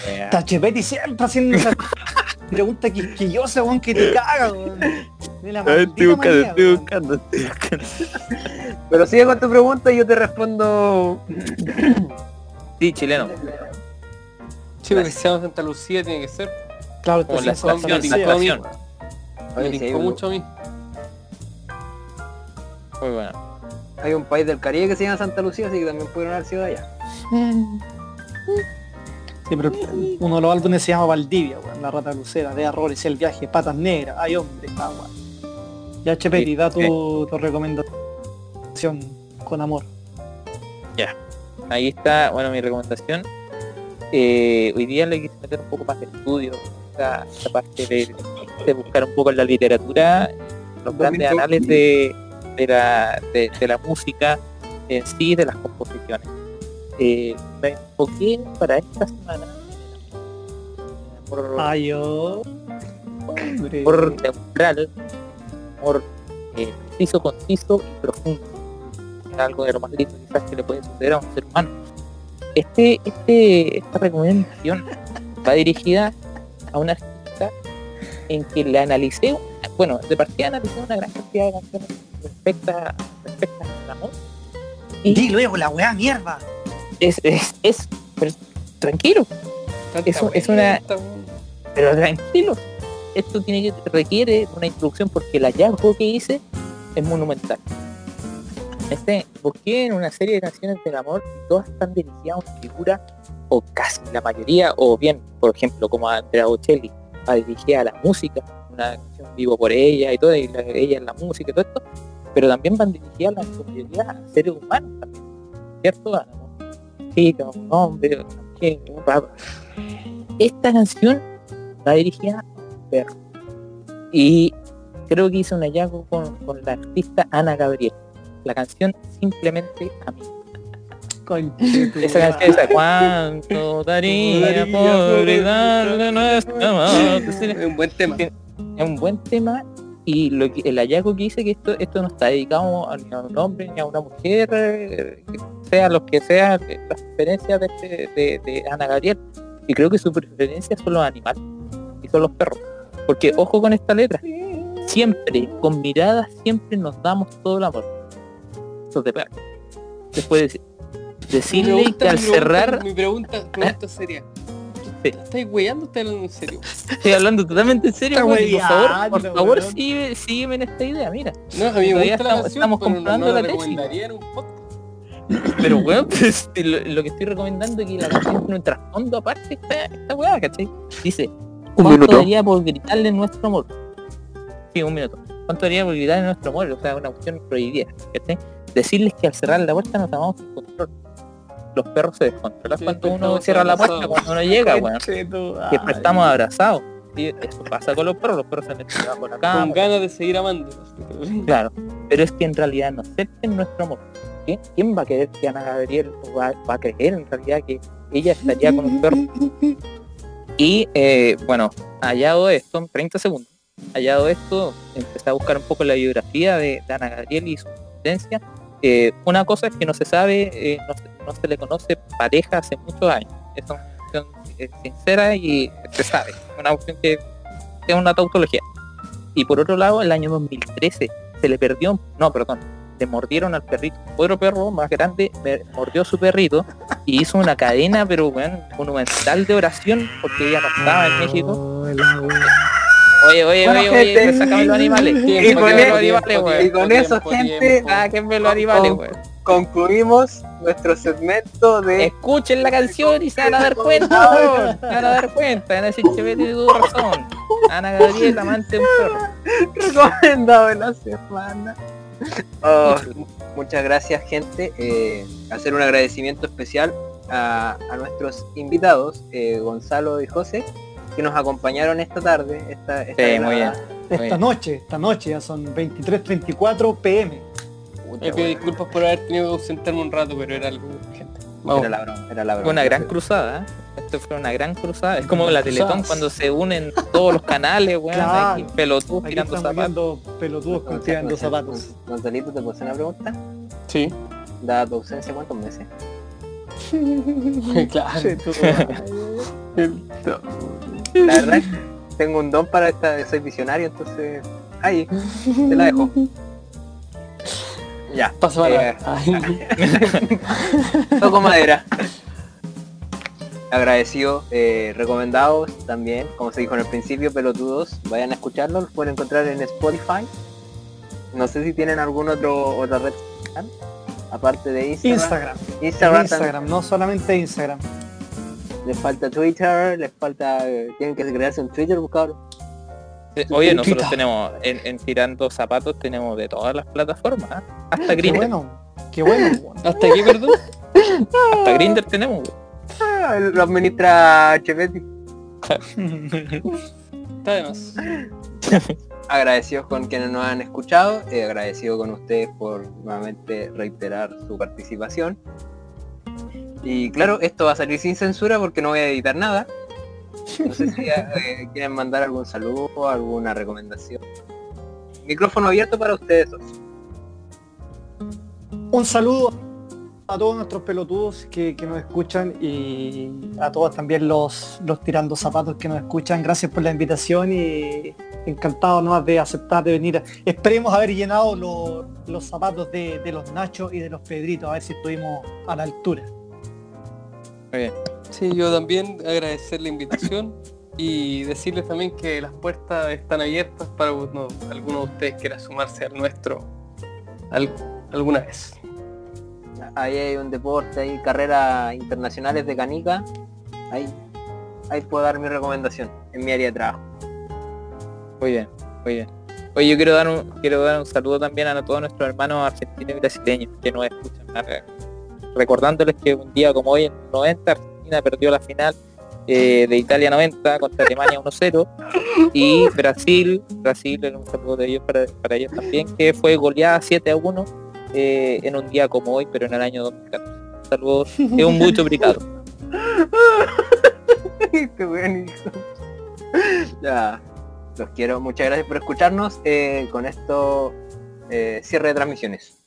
C: Wea.
E: Tachepetti siempre haciendo esa pregunta quisquillosa, weón, que te caga, weón. De la maldita manía, weón.
C: buscando, estoy buscando.
B: Pero sigue con tu pregunta y yo te respondo.
C: Sí, chileno.
D: Sí, porque se llama Santa Lucía tiene que ser.
E: Claro,
C: Como
E: está
C: la
E: Lucía.
C: la estación.
D: Me tincó
B: hay,
D: mucho a mí.
C: Muy bueno.
B: hay un país del Caribe que se llama Santa Lucía, así que también pudieron haber sido de allá.
E: Sí, pero uno de los álbumes se llama Valdivia, weón, La Rata Lucera, de Errores, El Viaje, Patas Negras, Ay Hombre, agua. Ya Chepetti, da tu, tu recomendación con amor.
C: Ahí está, bueno, mi recomendación. Eh, hoy día le quise meter un poco más de estudio, esta, esta parte de, de buscar un poco en la literatura, los grandes anales de, de la, de, de la música en sí, de las composiciones. Eh, me enfoqué para esta semana por,
E: Ay, oh. Hombre.
C: por neutral, por eh, preciso, conciso y profundo. Es algo de lo más lindo quizás que le puede suceder a un ser humano. Este, este, esta recomendación va dirigida a una artista en que le analicé, bueno, de partida analicé una gran cantidad de canciones respecta, respecto al amor. Y
E: Di luego la weá mierda.
C: es, es, es, pero tranquilo, es una- pero tranquilo. Esto tiene que requiere una introducción porque el hallazgo que hice es monumental. Este, busqué en una serie de canciones del amor y todas están dirigidas a una figura, o casi la mayoría, o bien, por ejemplo, como a Andrea Bocelli, va dirigida a la música, una canción vivo por ella y todo, y la- ella en la música y todo esto, pero también van dirigidas a la mayoría a seres humanos también, ¿cierto? A a un hombre, a una un papá. Esta canción va dirigida a perro. Y creo que hice un hallazgo con, con la artista Ana Gabriel. La canción simplemente a mí. Esa canción es ¿Cuánto daría por darle nuestra amor?
D: Es un buen tema.
C: Es un buen tema y lo que, el hallazgo que hice que esto esto no está dedicado a, ni a un hombre ni a una mujer, eh, sea lo que sea las preferencias de, este- de, de Ana Gabriel. Y creo que su preferencia son los animales y son los perros. Porque ojo con esta letra. Siempre, con miradas, siempre nos damos todo el amor. Eso es de perro. Después de decirle
D: pregunta-
C: que al
D: mi pregunta-
C: cerrar,
D: Mi pregunta, pregunta sería.
C: Sí.
D: ¿Estás weyando o estás hablando en serio?
C: estoy hablando totalmente en serio,
E: Está
C: weón, y por favor, por favor, sigue- sígueme en esta idea, mira.
D: No, a mí me
C: Todavía
D: gusta la
C: estamos-
D: no,
C: comprando
D: no la
C: la tesis. Pero weón, pues, lo, lo que estoy recomendando es que la canción tiene un trasfondo aparte esta, esta weá, ¿cachai? Dice, ¿cuánto daría por gritarle nuestro amor? Sí, un minuto. ¿Cuánto daría por gritarle nuestro amor? O sea, una cuestión prohibida. Decirles que al cerrar la puerta nos amamos sin control. los perros se descontrolan cuando uno cierra la puerta, cuando uno llega, weón.
E: Conchetumare.
C: Siempre estamos abrazados. Sí, eso pasa con los perros, los perros se meten debajo de la cama.
D: Con ganas de seguir amando.
C: Claro, pero es que en realidad no acepten nuestro amor. ¿Quién, quién va a querer que Ana Gabriel va a creer en realidad que ella estaría con un perro? Y eh, bueno, hallado esto, en 30 segundos, hallado esto, empecé a buscar un poco la biografía de, de Ana Gabriel y su existencia. Eh, una cosa es que no se sabe, eh, no, se, no se le conoce pareja hace muchos años. Es una eh, sincera y se sabe. Una opción que es una tautología. Y por otro lado, el año 2013 se le perdió, no, perdón, le mordieron al perrito. Otro perro más grande me- mordió a su perrito y hizo una cadena, pero bueno, monumental de oración porque ella no estaba en México. Oye, oye,
B: Bueno,
C: oye, oye,
B: gente,
C: sácame los animales.
B: y con eso-
C: los animales, weón.
B: y con eso, gente,
C: Sáquenme los animales, weón.
B: Concluimos nuestro segmento de
C: Escuchen la canción y se van a dar cuenta, weón. Se van a dar cuenta, van a decir, Chevete tuvo razón. Ana Gabriel, amante de un perro.
B: recomendado de la semana. Oh, muchas gracias gente. Eh, hacer un agradecimiento especial a, a nuestros invitados, eh, Gonzalo y José, que nos acompañaron esta tarde. Esta, esta
C: Sí, muy bien.
B: grabada.
E: Esta
C: Bien.
E: noche, esta noche ya son 23.34 pm.
D: Me pido
B: bueno,
D: disculpas por haber tenido que ausentarme un rato, pero era algo urgente.
B: Era la broma, era la broma.
C: Una gran cruzada, ¿eh? Esto fue una gran cruzada. Es como la Teletón cuando se unen todos los canales, weón.
E: Claro.
C: Aquí, pelotudos
E: Aquí
C: tirando zapatos.
E: pelotudos con tirando zapatos.
B: Gonzalito, ¿te puedo hacer una pregunta?
D: Sí.
B: Dada tu ausencia, ¿cuántos meses?
D: claro.
B: La verdad es que tengo un don para esta, soy visionario, entonces ahí, te la dejo. Ya,
D: Paso
B: Eh, toco madera. Agradecido, eh, recomendados también, como se dijo en el principio, pelotudos, vayan a escucharlo, los pueden encontrar en Spotify. No sé si tienen algún otro otra red social, aparte de Instagram.
E: Instagram.
B: Instagram,
E: Instagram, no solamente Instagram.
B: les falta Twitter, les falta, eh, tienen que crearse un Twitter, buscar.
C: Eh, Oye, nosotros
E: Twitter.
C: tenemos, en, en Tirando Zapatos tenemos de todas las plataformas, ¿eh? Hasta
E: Qué
C: Grindr.
E: bueno, qué bueno.
D: ¿Hasta aquí, perdón?
C: Hasta Grindr tenemos, weón.
B: Ah, lo administra Chevetti.
D: Está de más.
B: agradecidos con quienes nos han escuchado, eh, agradecido con ustedes por nuevamente reiterar su participación. Y claro, esto va a salir sin censura porque no voy a editar nada. No sé si eh, quieren mandar algún saludo, alguna recomendación. Micrófono abierto para ustedes.
E: Un saludo a todos nuestros pelotudos que, que nos escuchan y a todos también los, los tirando zapatos que nos escuchan. Gracias por la invitación y encantado nomás de aceptar de venir. Esperemos haber llenado lo- los zapatos de, de los Nachos y de los Pedritos, a ver si estuvimos a la altura.
C: Muy bien.
D: Sí, yo también agradecer la invitación y decirles también que las puertas están abiertas para uno- alguno de ustedes quiera sumarse al nuestro al- alguna vez.
B: Ahí hay un deporte, hay carreras internacionales de canica. Ahí, ahí puedo dar mi recomendación en mi área de trabajo.
C: Muy bien, muy bien. Oye, yo quiero dar un, quiero dar un saludo también a todos nuestros hermanos argentinos y brasileños que nos escuchan. Re- Recordándoles que un día como hoy, en el 90, Argentina perdió la final eh, de Italia 90 contra Alemania 1-0 y Brasil, Brasil, un saludo de ellos para, para ellos también, que fue goleada 7 a 1 eh, en un día como hoy, pero en el año 2014. Saludos, es un mucho bricado.
B: Qué buen hijo. Ya, los quiero. Muchas gracias por escucharnos. Eh, con esto, eh, cierre de transmisiones.